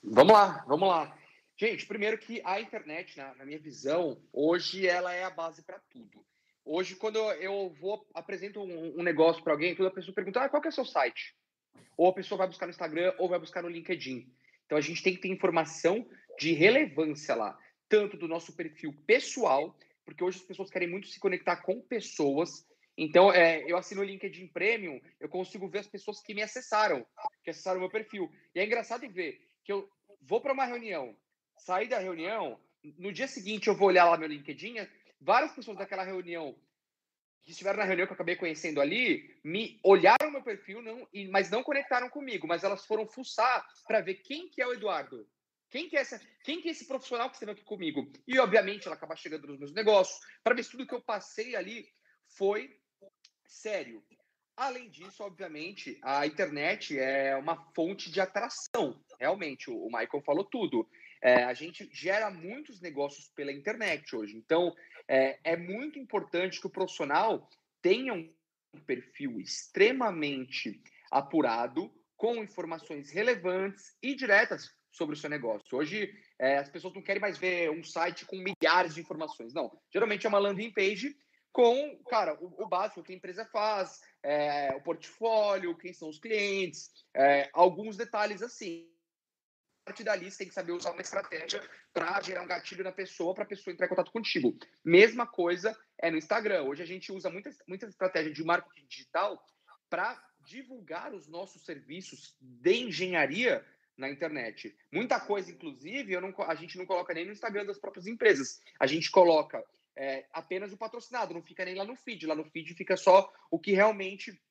Vamos lá, vamos lá. Gente, primeiro que a internet, na, na minha visão, hoje ela é a base para tudo. Hoje, quando eu vou apresento um, um negócio para alguém, toda pessoa pergunta: ah, qual que é o seu site? Ou a pessoa vai buscar no Instagram ou vai buscar no LinkedIn. Então a gente tem que ter informação de relevância lá, tanto do nosso perfil pessoal, porque hoje as pessoas querem muito se conectar com pessoas então, é, eu assino o LinkedIn Premium, eu consigo ver as pessoas que me acessaram, que acessaram o meu perfil. E é engraçado ver que eu vou para uma reunião, sair da reunião, no dia seguinte eu vou olhar lá meu LinkedIn, várias pessoas daquela reunião que estiveram na reunião que eu acabei conhecendo ali, me olharam meu perfil, não, mas não conectaram comigo, mas elas foram fuçar para ver quem que é o Eduardo. Quem que, é essa, quem que é esse profissional que esteve aqui comigo? E, obviamente, ela acaba chegando nos meus negócios, para ver se tudo que eu passei ali foi sério. Além disso, obviamente, a internet é uma fonte de atração. Realmente, o Michael falou tudo. É, a gente gera muitos negócios pela internet hoje. Então, é, é muito importante que o profissional tenha um perfil extremamente apurado, com informações relevantes e diretas sobre o seu negócio. Hoje, é, as pessoas não querem mais ver um site com milhares de informações. Não. Geralmente é uma landing page com, cara, o, o básico que a empresa faz, é, o portfólio, quem são os clientes, é, alguns detalhes assim. A partir dali, você tem que saber usar uma estratégia para gerar um gatilho na pessoa, para a pessoa entrar em contato contigo. Mesma coisa é no Instagram. Hoje a gente usa muita, muita estratégia de marketing digital para divulgar os nossos serviços de engenharia na internet. Muita coisa, inclusive, não, a gente não coloca nem no Instagram das próprias empresas. A gente coloca é, apenas o patrocinado, não fica nem lá no feed. Lá no feed fica só o que realmente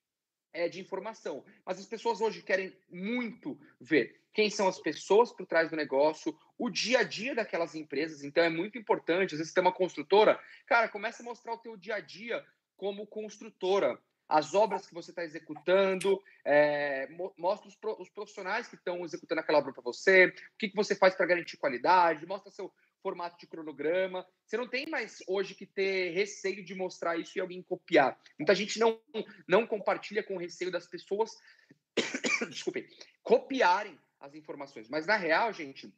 é de informação. Mas as pessoas hoje querem muito ver quem são as pessoas por trás do negócio, o dia a dia daquelas empresas. Então é muito importante. Às vezes você tem uma construtora, cara, começa a mostrar o teu dia a dia como construtora. As obras que você está executando, é, mostra os, os, profissionais que estão executando aquela obra para você, o que, que você faz para garantir qualidade, mostra seu formato de cronograma. Você não tem mais hoje que ter receio de mostrar isso e alguém copiar. Muita gente não, não compartilha com receio das pessoas, *coughs* desculpe, copiarem as informações. Mas na real, gente,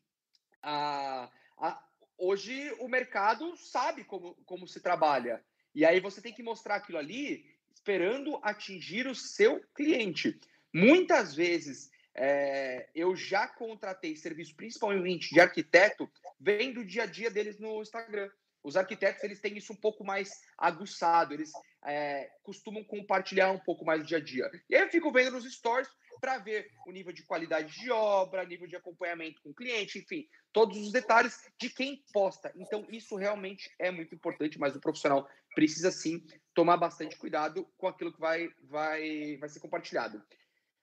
a, a, hoje o mercado sabe como, como se trabalha. E aí você tem que mostrar aquilo ali esperando atingir o seu cliente. Muitas vezes é, eu já contratei serviço, principalmente de arquiteto, vem do dia a dia deles no Instagram. Os arquitetos eles têm isso um pouco mais aguçado, eles é, costumam compartilhar um pouco mais do dia a dia. E aí eu fico vendo nos stories para ver o nível de qualidade de obra, nível de acompanhamento com o cliente, enfim, todos os detalhes de quem posta. Então, isso realmente é muito importante, mas o profissional precisa sim tomar bastante cuidado com aquilo que vai, vai, vai ser compartilhado.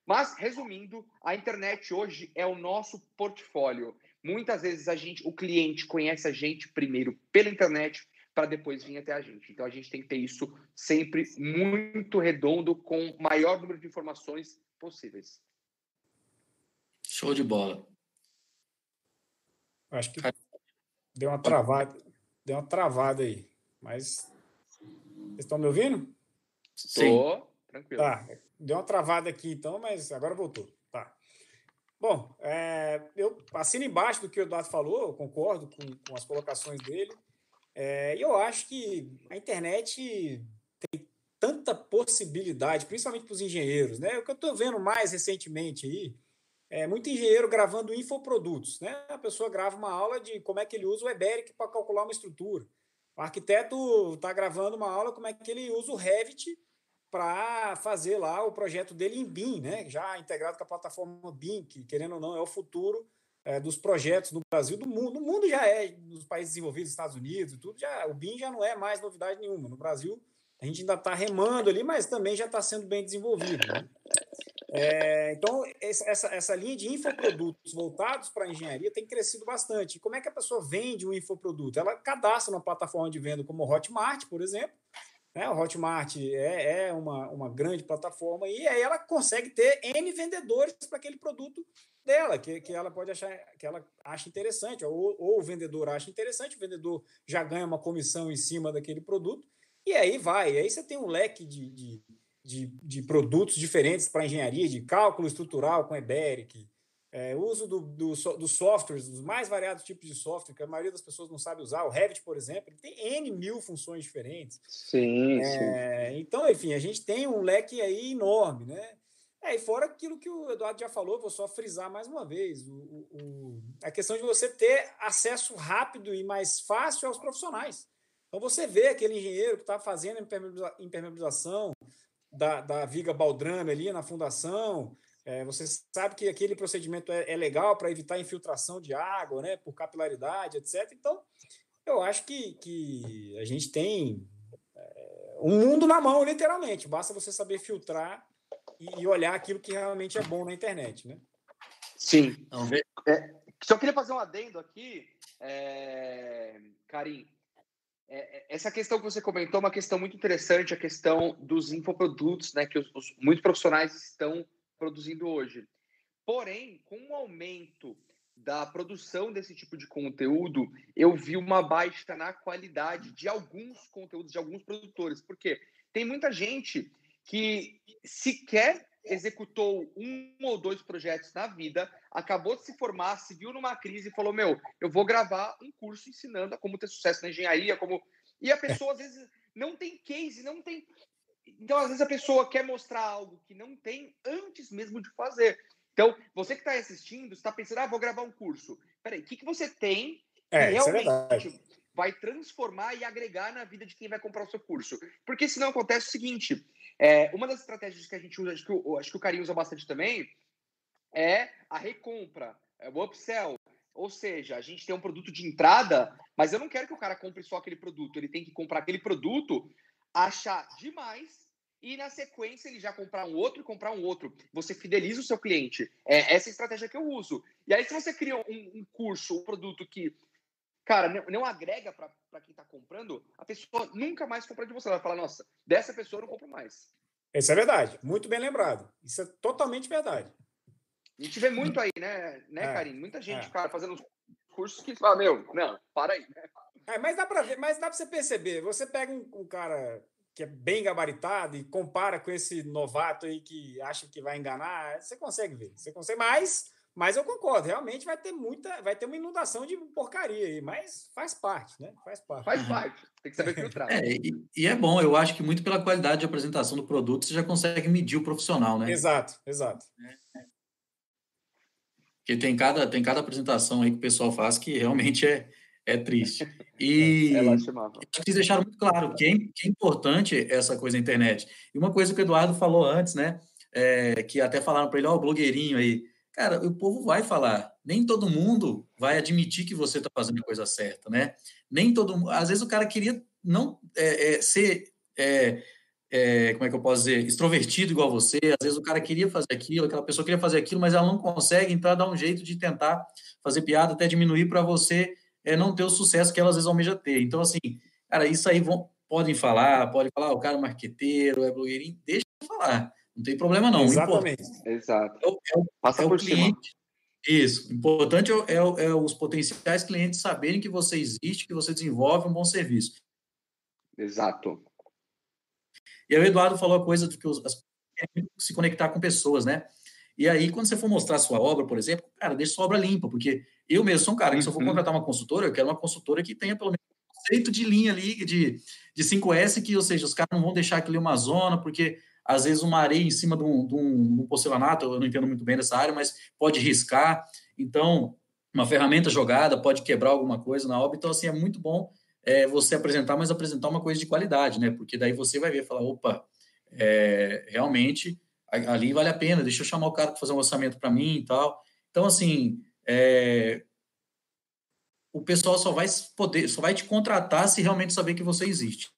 Mas, resumindo, a internet hoje é o nosso portfólio. Muitas vezes a gente, o cliente conhece a gente primeiro pela internet para depois vir até a gente. Então a gente tem que ter isso sempre muito redondo com o maior número de informações possíveis. Show de bola. Acho que deu uma travada, deu uma travada aí, mas vocês estão me ouvindo? Sim. Tô, tranquilo. Tá. Deu uma travada aqui então, mas agora voltou. Tá. Bom, é, eu assino embaixo do que o Eduardo falou, concordo com, com as colocações dele. É, eu acho que a internet tem tanta possibilidade, principalmente para os engenheiros. Né? O que eu estou vendo mais recentemente aí é muito engenheiro gravando infoprodutos. Né? A pessoa grava uma aula de como é que ele usa o Eberic para calcular uma estrutura. O arquiteto está gravando uma aula como é que ele usa o Revit para fazer lá o projeto dele em BIM, né? já integrado com a plataforma BIM, que, querendo ou não, é o futuro é, dos projetos no Brasil, do mundo. No mundo já é, nos países desenvolvidos, Estados Unidos, tudo, já, o BIM já não é mais novidade nenhuma. No Brasil, a gente ainda está remando ali, mas também já está sendo bem desenvolvido. Né? É, então, essa, essa linha de infoprodutos voltados para a engenharia tem crescido bastante. Como é que a pessoa vende um infoproduto? Ela cadastra uma plataforma de venda como o Hotmart, por exemplo, né? O Hotmart é, é uma, uma grande plataforma e aí ela consegue ter N vendedores para aquele produto dela, que, que ela pode achar, que ela acha interessante, ou, ou o vendedor acha interessante, o vendedor já ganha uma comissão em cima daquele produto, e aí vai. E aí você tem um leque de, de, de, de produtos diferentes para engenharia, de cálculo estrutural com Eberic, é, uso do, do, do softwares, dos mais variados tipos de software, que a maioria das pessoas não sabe usar. O Revit, por exemplo, tem N mil funções diferentes. Sim, é, sim. Então, enfim, a gente tem um leque aí enorme, né? É, e fora aquilo que o Eduardo já falou, vou só frisar mais uma vez: o, o, a questão de você ter acesso rápido e mais fácil aos profissionais. Então, você vê aquele engenheiro que está fazendo impermeabilização da, da viga baldrame ali na fundação, é, você sabe que aquele procedimento é, é legal para evitar infiltração de água, né, por capilaridade, etc. Então, eu acho que, que a gente tem é, um mundo na mão, literalmente. Basta você saber filtrar e, e, olhar aquilo que realmente é bom na internet, né? Sim. É, só queria fazer um adendo aqui, é, Karim. É, é, essa questão que você comentou é uma questão muito interessante, a questão dos infoprodutos, né, que os, os, muitos profissionais estão produzindo hoje. Porém, com o aumento da produção desse tipo de conteúdo, eu vi uma baixa na qualidade de alguns conteúdos de alguns produtores. Por quê? Tem muita gente que sequer executou um ou dois projetos na vida, acabou de se formar, se viu numa crise e falou: Meu, eu vou gravar um curso ensinando a como ter sucesso na engenharia, como. E a pessoa, às vezes, não tem case, não tem. Então, às vezes, a pessoa quer mostrar algo que não tem antes mesmo de fazer. Então, você que está assistindo, está pensando, ah, vou gravar um curso. Peraí, o que, que você tem que é, é realmente é vai transformar e agregar na vida de quem vai comprar o seu curso? Porque senão acontece o seguinte: é, uma das estratégias que a gente usa, acho que, o, acho que o Carinho usa bastante também, é a recompra, é o upsell. Ou seja, a gente tem um produto de entrada, mas eu não quero que o cara compre só aquele produto. Ele tem que comprar aquele produto, achar demais e na sequência ele já comprar um outro e comprar um outro. Você fideliza o seu cliente. É essa estratégia que eu uso. E aí, se você cria um, um curso, um produto que, cara, não, não agrega para quem está comprando, a pessoa nunca mais compra de você. Ela vai falar, nossa, dessa pessoa eu não compro mais. Isso é verdade. Muito bem lembrado. Isso é totalmente verdade. A gente vê muito aí, né, né, é, Karim? Muita gente, é. cara, fazendo cursos que fala, meu, não, para aí. É, mas dá para ver, mas dá para você perceber. Você pega um, um cara que é bem gabaritado e compara com esse novato aí que acha que vai enganar, você consegue ver. Você consegue, mas, mas eu concordo, realmente vai ter muita, vai ter uma inundação de porcaria aí, mas faz parte, né? Faz parte. Faz parte. Tem que saber filtrar. *laughs* É, e, e, é bom, eu acho que muito pela qualidade de apresentação do produto, você já consegue medir o profissional, né? Exato, exato. É. Porque tem cada, tem cada apresentação aí que o pessoal faz que realmente é, é triste. *laughs* E é, acho que vocês deixaram muito claro que é, que é, importante essa coisa da internet. E uma coisa que o Eduardo falou antes, né? É, que até falaram para ele, ó, oh, o blogueirinho aí. Cara, o povo vai falar. Nem todo mundo vai admitir que você está fazendo a coisa certa, né? Nem todo mundo. Às vezes o cara queria não é, é, ser. É, é, como é que eu posso dizer, extrovertido igual você, às vezes o cara queria fazer aquilo, aquela pessoa queria fazer aquilo, mas ela não consegue, então ela dá um jeito de tentar fazer piada, até diminuir para você é, não ter o sucesso que ela às vezes almeja ter. Então, assim, cara, isso aí vão, podem falar, podem falar, o cara é marqueteiro, é blogueirinho, deixa eu falar, não tem problema não. Exatamente. Exato. É o, é o, Passa é por cliente. Cima. Isso. O importante é, é, é, os potenciais clientes saberem que você existe, que você desenvolve um bom serviço. Exato. E aí o Eduardo falou a coisa de que os, as, se conectar com pessoas, né? E aí, quando você for mostrar a sua obra, por exemplo, cara, deixa sua obra limpa, porque eu mesmo sou um cara que, se eu for uhum. contratar uma consultora, eu quero uma consultora que tenha pelo menos um conceito de linha ali, de, de 5S, que, ou seja, os caras não vão deixar aquilo uma zona, porque às vezes uma areia em cima de um, de, um, de um porcelanato, eu não entendo muito bem dessa área, mas pode riscar. Então, uma ferramenta jogada pode quebrar alguma coisa na obra. Então, assim, é muito bom é, você apresentar, mas apresentar uma coisa de qualidade, né? Porque daí você vai ver e falar, opa, é, realmente ali vale a pena, deixa eu chamar o cara para fazer um orçamento para mim e tal. Então, assim, é, o pessoal só vai poder, só vai te contratar se realmente saber que você existe.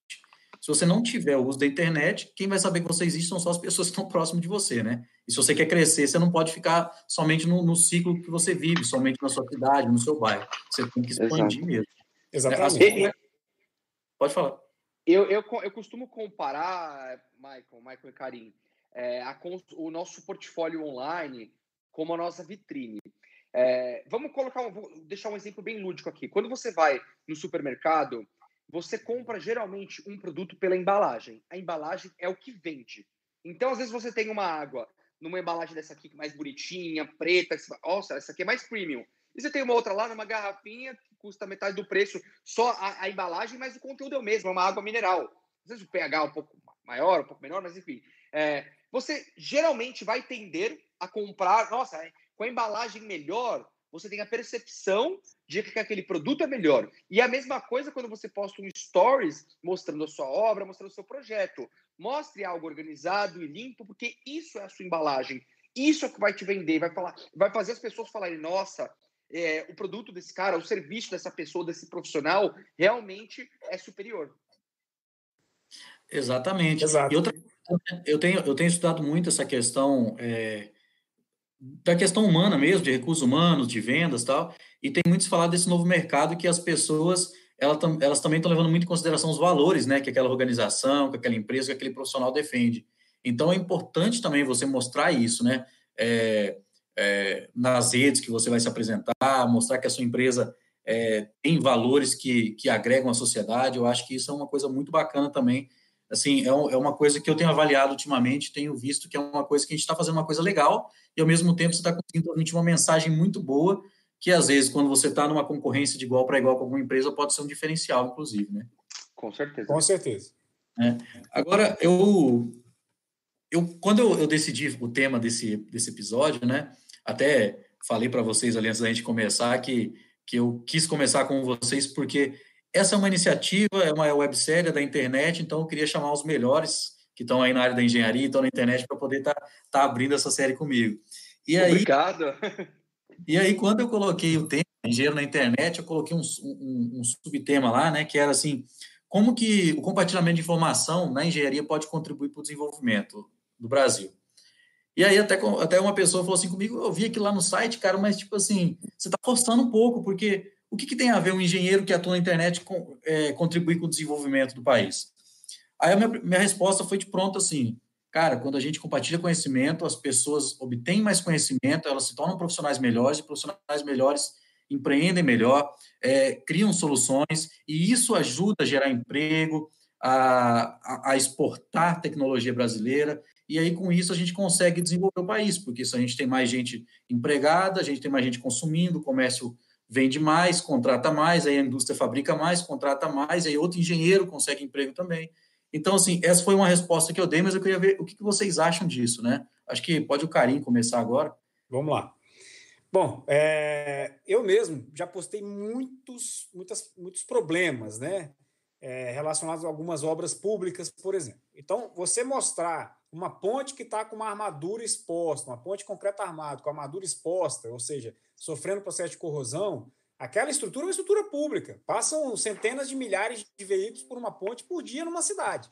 Se você não tiver o uso da internet, quem vai saber que você existe são só as pessoas que estão próximas de você, né? E se você quer crescer, você não pode ficar somente no, no ciclo que você vive, somente na sua cidade, no seu bairro. Você tem que expandir Exato. mesmo. Exatamente. Assim, pode falar. Eu, eu, eu costumo comparar, Michael, Michael e Karim, é, a, o nosso portfólio online como a nossa vitrine. É, vamos colocar, vou deixar um exemplo bem lúdico aqui. Quando você vai no supermercado, você compra geralmente um produto pela embalagem. A embalagem é o que vende. Então, às vezes, você tem uma água numa embalagem dessa aqui mais bonitinha, preta, nossa, essa aqui é mais premium. E você tem uma outra lá numa garrafinha que custa metade do preço, só a, a embalagem, mas o conteúdo é o mesmo, é uma água mineral. Às vezes o pH é um pouco maior, um pouco menor, mas enfim. É, você geralmente vai tender a comprar, nossa, com a embalagem melhor, você tem a percepção de que aquele produto é melhor. E a mesma coisa quando você posta um stories mostrando a sua obra, mostrando o seu projeto. Mostre algo organizado e limpo, porque isso é a sua embalagem. Isso é o que vai te vender, vai falar, vai fazer as pessoas falarem, nossa, é, o produto desse cara, o serviço dessa pessoa, desse profissional, realmente é superior. Exatamente. Exato. E outra eu tenho, eu tenho estudado muito essa questão é, da questão humana mesmo, de recursos humanos, de vendas tal, e tem muito se falado desse novo mercado que as pessoas elas também estão levando muito em consideração os valores, né, que aquela organização, que aquela empresa, que aquele profissional defende. Então é importante também você mostrar isso, né, é, é, nas redes que você vai se apresentar, mostrar que a sua empresa é, tem valores que, que agregam a sociedade. Eu acho que isso é uma coisa muito bacana também. Assim, é, um, é uma coisa que eu tenho avaliado ultimamente, tenho visto que é uma coisa que a gente está fazendo uma coisa legal e ao mesmo tempo você está conseguindo transmitir uma mensagem muito boa que às vezes, quando você está numa concorrência de igual para igual com alguma empresa, pode ser um diferencial, inclusive, né? Com certeza. Com certeza. É. Agora, eu, eu quando eu, eu, decidi o tema desse, desse episódio, né? Até falei para vocês ali antes da gente começar que, que eu quis começar com vocês porque essa é uma iniciativa, é uma websérie da internet, então eu queria chamar os melhores que estão aí na área da engenharia, estão na internet, para poder estar tá, tá abrindo essa série comigo. E aí, Obrigado. E aí, quando eu coloquei o tema engenheiro na internet, eu coloquei um, um, um subtema lá, né, que era assim, como que o compartilhamento de informação na engenharia pode contribuir para o desenvolvimento do Brasil. E aí até, até uma pessoa falou assim comigo, eu vi aqui lá no site, cara, mas tipo assim, você está forçando um pouco, porque o que, que, tem a ver um engenheiro que atua na internet com, é, contribuir com o desenvolvimento do país? Aí a minha, minha resposta foi de pronto assim, Cara, quando a gente compartilha conhecimento, as pessoas obtêm mais conhecimento, elas se tornam profissionais melhores, e profissionais melhores empreendem melhor, é, criam soluções, e isso ajuda a gerar emprego, a, a, a, exportar tecnologia brasileira, e aí com isso a gente consegue desenvolver o país, porque se a gente tem mais gente empregada, a gente tem mais gente consumindo, o comércio vende mais, contrata mais, aí a indústria fabrica mais, contrata mais, aí outro engenheiro consegue emprego também. Então, assim, essa foi uma resposta que eu dei, mas eu queria ver o que, vocês acham disso, né? Acho que pode o Karim começar agora. Vamos lá. Bom, é, eu mesmo já postei muitos, muitas, muitos problemas, né? É, relacionados a algumas obras públicas, por exemplo. Então, você mostrar uma ponte que está com uma armadura exposta, uma ponte concreta armada, com a armadura exposta, ou seja, sofrendo processo de corrosão, Aquela estrutura é uma estrutura pública. Passam centenas de milhares de veículos por uma ponte por dia numa cidade.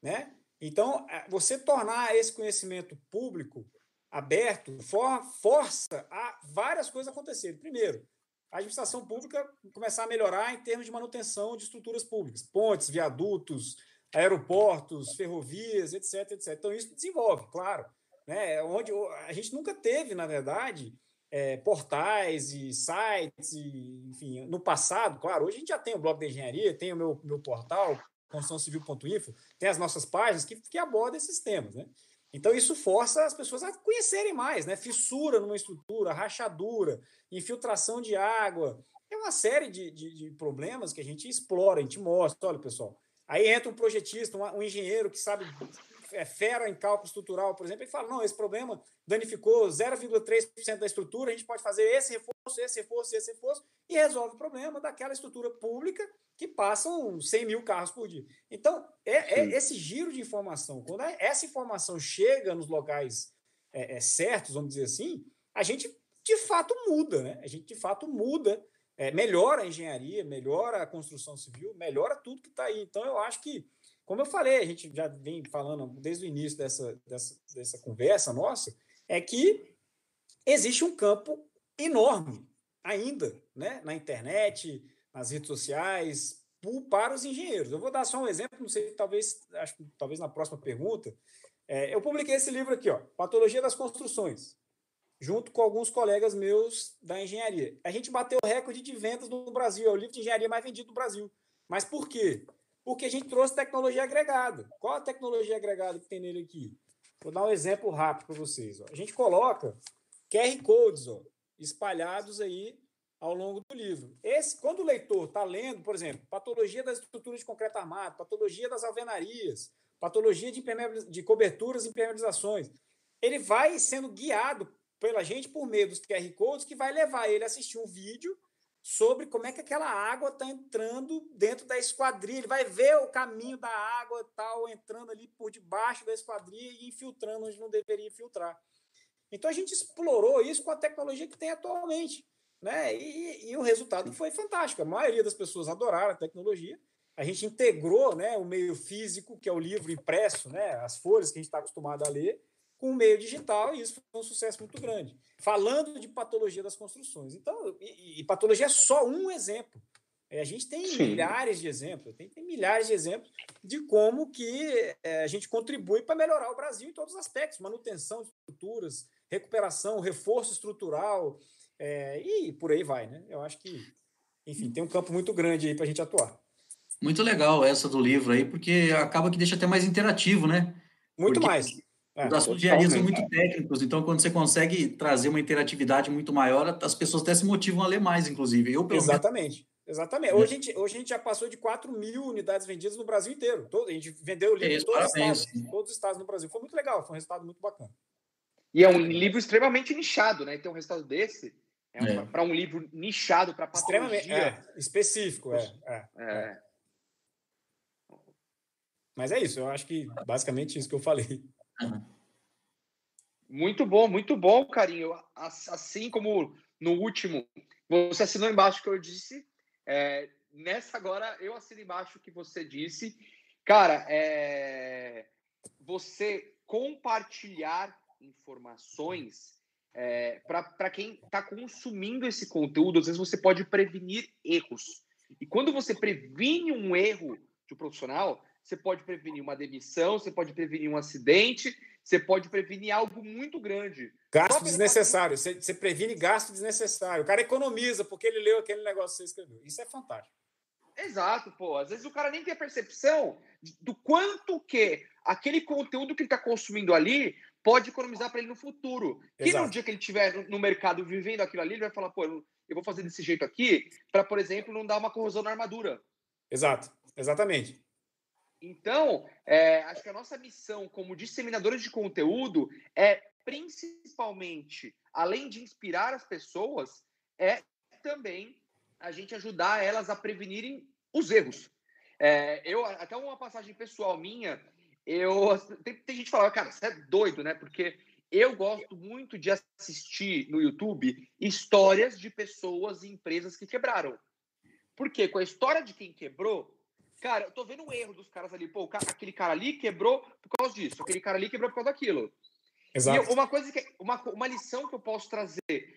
Né? Então, é, você tornar esse conhecimento público aberto for, força a várias coisas acontecerem. Primeiro, a administração pública começar a melhorar em termos de manutenção de estruturas públicas, pontes, viadutos, aeroportos, ferrovias, etc, etc. Então, isso desenvolve, claro. Né? Onde a gente nunca teve, na verdade, é, portais e sites, e, enfim, no passado, claro, hoje a gente já tem o blog da engenharia, tem o meu, meu portal, construçãocivil.info, tem as nossas páginas que, que abordam esses temas, né? Então, isso força as pessoas a conhecerem mais, né? Fissura numa estrutura, rachadura, infiltração de água. É uma série de, de, de problemas que a gente explora, a gente mostra. Olha, pessoal, aí entra um projetista, um, engenheiro que sabe é fera em cálculo estrutural, por exemplo, ele fala: não, esse problema danificou 0,3% da estrutura, a gente pode fazer esse reforço, esse reforço, esse reforço, e resolve o problema daquela estrutura pública que passam 100 mil carros por dia. Então, é, é esse giro de informação, quando essa informação chega nos locais é, é, certos, vamos dizer assim, a gente de fato muda, né? A gente de fato muda, é, melhora a engenharia, melhora a construção civil, melhora tudo que está aí. Então, eu acho que como eu falei, a gente já vem falando desde o início dessa, dessa, dessa conversa nossa, é que existe um campo enorme ainda né, na internet, nas redes sociais, para os engenheiros. Eu vou dar só um exemplo, não sei, talvez, acho talvez na próxima pergunta. É, eu publiquei esse livro aqui, ó, Patologia das Construções, junto com alguns colegas meus da engenharia. A gente bateu o recorde de vendas no Brasil, é o livro de engenharia mais vendido do Brasil. Mas por quê? porque a gente trouxe tecnologia agregada. Qual a tecnologia agregada que tem nele aqui? Vou dar um exemplo rápido para vocês. Ó. A gente coloca QR Codes ó, espalhados aí ao longo do livro. Esse, quando o leitor está lendo, por exemplo, patologia das estruturas de concreto armado, patologia das alvenarias, patologia de, de coberturas e impermeabilizações, ele vai sendo guiado pela gente por meio dos QR Codes que vai levar ele a assistir um vídeo sobre como é que aquela água está entrando dentro da esquadrilha. Ele vai ver o caminho da água tal entrando ali por debaixo da esquadrilha e infiltrando onde não deveria infiltrar. Então a gente explorou isso com a tecnologia que tem atualmente, né? E, e o resultado foi fantástico. A maioria das pessoas adoraram a tecnologia. A gente integrou, né, o meio físico, que é o livro impresso, né, as folhas que a gente está acostumado a ler, com o meio digital, e isso foi um sucesso muito grande. Falando de patologia das construções. Então, e, e patologia é só um exemplo. A gente tem Sim. milhares de exemplos, tem, tem, milhares de exemplos de como que é, a gente contribui para melhorar o Brasil em todos os aspectos, manutenção de estruturas, recuperação, reforço estrutural, é, e por aí vai, né? Eu acho que, enfim, tem um campo muito grande aí para a gente atuar. Muito legal essa do livro aí, porque acaba que deixa até mais interativo, né? Muito porque mais. É, os assuntos de engenharia são muito técnicos, então quando você consegue trazer uma interatividade muito maior, as pessoas até se motivam a ler mais, inclusive. Eu, Exatamente. Exatamente. Hoje a, gente, hoje a gente já passou de 4 mil unidades vendidas no Brasil inteiro. Todo, a gente vendeu o livro em todos, estados, todos os estados no Brasil. Foi muito legal, foi um resultado muito bacana. E é um livro extremamente nichado, né? Então, um resultado desse é, é. para um livro nichado para patologia. Extremamente é, específico, é, é, é, Mas é isso, eu acho que basicamente isso que eu falei. Muito bom, muito bom, carinho. Assim como no último, você assinou embaixo que eu disse. É, nessa agora, eu assino embaixo o que você disse. Cara, é, você compartilhar informações é, para quem está consumindo esse conteúdo, às vezes você pode prevenir erros. E quando você previne um erro de um profissional, você pode prevenir uma demissão, você pode prevenir um acidente, você pode prevenir algo muito grande. Gasto desnecessário, você, você previne gasto desnecessário. O cara economiza porque ele leu aquele negócio que você escreveu. Isso é fantástico. Exato, pô. Às vezes o cara nem tem a percepção do quanto que aquele conteúdo que ele está consumindo ali pode economizar para ele no futuro. Que no dia que ele estiver no mercado vivendo aquilo ali, ele vai falar, pô, eu vou fazer desse jeito aqui para, por exemplo, não dar uma corrosão na armadura. Exato, exatamente. Então, é, acho que a nossa missão como disseminadores de conteúdo é principalmente, além de inspirar as pessoas, é também a gente ajudar elas a prevenirem os erros. É, eu até uma passagem pessoal minha, eu tem, tem gente que fala, cara, você é doido, né? Porque eu gosto muito de assistir no YouTube histórias de pessoas e empresas que quebraram. Porque com a história de quem quebrou, cara, eu tô vendo um erro dos caras ali. Pô, cara, aquele cara ali quebrou por causa disso, aquele cara ali quebrou por causa daquilo. Exato. E uma coisa que uma, uma lição que eu posso trazer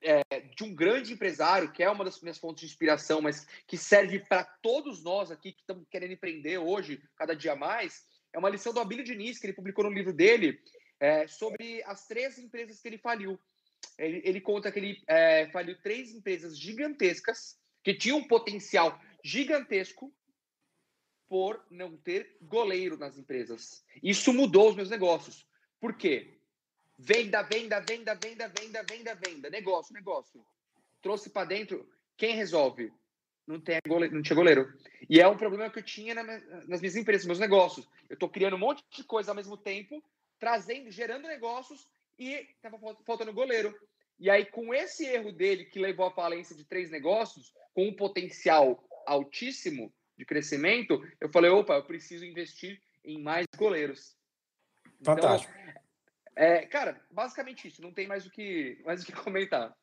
é, de um grande empresário, que é uma das minhas fontes de inspiração, mas que serve para todos nós aqui que estamos querendo empreender hoje, cada dia mais, é uma lição do Abílio Diniz, que ele publicou no livro dele, é, sobre as três empresas que ele faliu. Ele, ele conta que ele é, faliu três empresas gigantescas, que tinham um potencial gigantesco, por não ter goleiro nas empresas. Isso mudou os meus negócios. Por quê? Venda, venda, venda, venda, venda, venda, venda. Negócio, negócio. Trouxe para dentro. Quem resolve? não, tem goleiro, não tinha goleiro. E é um problema que eu tinha na, nas minhas empresas, meus negócios. Eu estou criando um monte de coisa ao mesmo tempo, trazendo, gerando negócios e estava faltando goleiro. E aí, com esse erro dele, que levou à falência de três negócios, com um potencial altíssimo de crescimento, eu falei: opa, eu preciso investir em mais goleiros. Então, Fantástico. Então, é, cara, basicamente isso, não tem mais o que, mais o que comentar.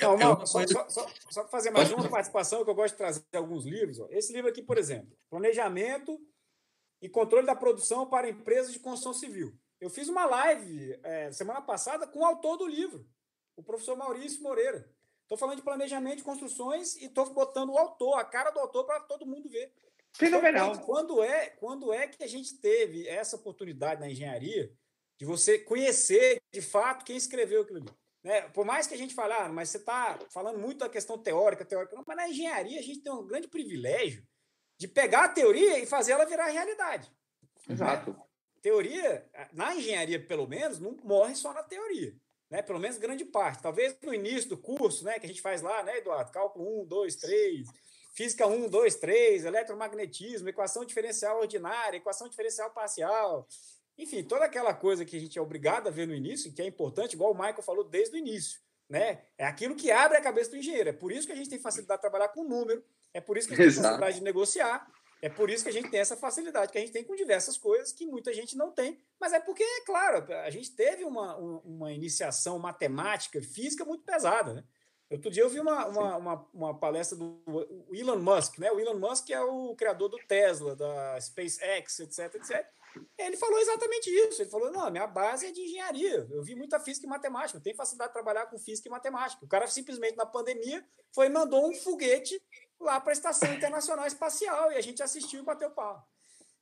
Não, não, só, só, só, só para fazer mais uma participação, que eu gosto de trazer alguns livros. Ó. Esse livro aqui, por exemplo, Planejamento e Controle da Produção para Empresas de Construção Civil. Eu fiz uma live é, semana passada com o autor do livro, o professor Maurício Moreira. Estou falando de planejamento de construções e estou botando o autor, a cara do autor, para todo mundo ver. Fenomenal. Quando é, quando é que a gente teve essa oportunidade na engenharia de você conhecer de fato quem escreveu aquilo ali? Né? Por mais que a gente fale, ah, mas você está falando muito da questão teórica, teórica, não, mas na engenharia a gente tem um grande privilégio de pegar a teoria e fazer ela virar realidade. Exato. Né? Teoria, na engenharia, pelo menos, não morre só na teoria. Né? Pelo menos grande parte. Talvez no início do curso, né, que a gente faz lá, né, Eduardo? Cálculo 1, 2, 3, física 1, 2, 3, eletromagnetismo, equação diferencial ordinária, equação diferencial parcial, enfim, toda aquela coisa que a gente é obrigado a ver no início, que é importante, igual o Michael falou desde o início, né? É aquilo que abre a cabeça do engenheiro. É por isso que a gente tem facilidade de trabalhar com número, é por isso que a gente tem facilidade de negociar, é por isso que a gente tem essa facilidade que a gente tem com diversas coisas que muita gente não tem. Mas é porque, é claro, a gente teve uma, uma iniciação matemática, física muito pesada, né? Outro dia eu vi uma, uma, uma, uma, palestra do Elon Musk, né? O Elon Musk é o criador do Tesla, da SpaceX, etc, etc. Ele falou exatamente isso. Ele falou: não, minha base é de engenharia. Eu vi muita física e matemática. Eu tenho facilidade de trabalhar com física e matemática. O cara simplesmente, na pandemia, foi e mandou um foguete lá para a Estação Internacional Espacial e a gente assistiu e bateu pau.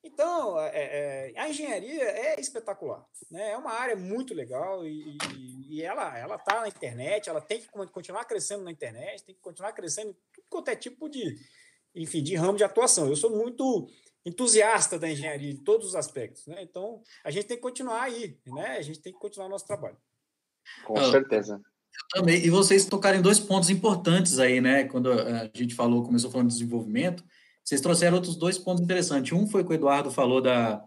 Então, é, é, a engenharia é espetacular, né? é uma área muito legal e, e, ela está na internet, ela tem que continuar crescendo na internet, tem que continuar crescendo em tudo quanto é tipo de, enfim, de ramo de atuação. Eu sou muito entusiasta da engenharia em todos os aspectos, né? Então, a gente tem que continuar aí, né? A gente tem que continuar nosso trabalho. Com certeza. Também. E vocês tocaram em dois pontos importantes aí, né? Quando a gente falou, começou falando de desenvolvimento, vocês trouxeram outros dois pontos interessantes. Um foi que o Eduardo falou da,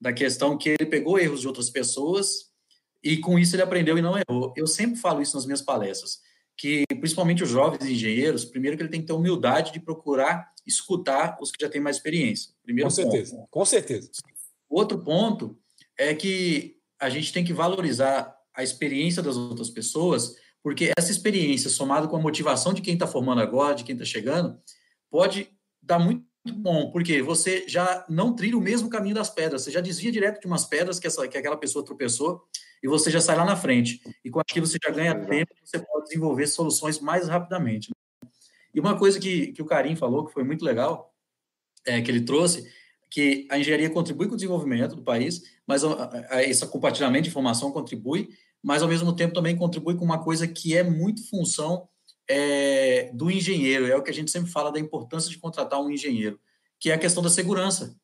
da questão que ele pegou erros de outras pessoas e com isso ele aprendeu e não errou. Eu sempre falo isso nas minhas palestras, que principalmente os jovens engenheiros, primeiro que ele tem que ter humildade de procurar escutar os que já têm mais experiência. Primeiro com certeza, ponto. com certeza. Outro ponto é que a gente tem que valorizar a experiência das outras pessoas, porque essa experiência, somada com a motivação de quem está formando agora, de quem está chegando, pode dá muito bom, porque você já não trilha o mesmo caminho das pedras, você já desvia direto de umas pedras que, essa, que aquela pessoa tropeçou e você já sai lá na frente. E com aquilo você já ganha tempo, você pode desenvolver soluções mais rapidamente. E uma coisa que, que o Karim falou, que foi muito legal, é, que ele trouxe, que a engenharia contribui com o desenvolvimento do país, mas a, a, esse compartilhamento de informação contribui, mas ao mesmo tempo também contribui com uma coisa que é muito função é, do engenheiro, é o que a gente sempre fala da importância de contratar um engenheiro, que é a questão da segurança,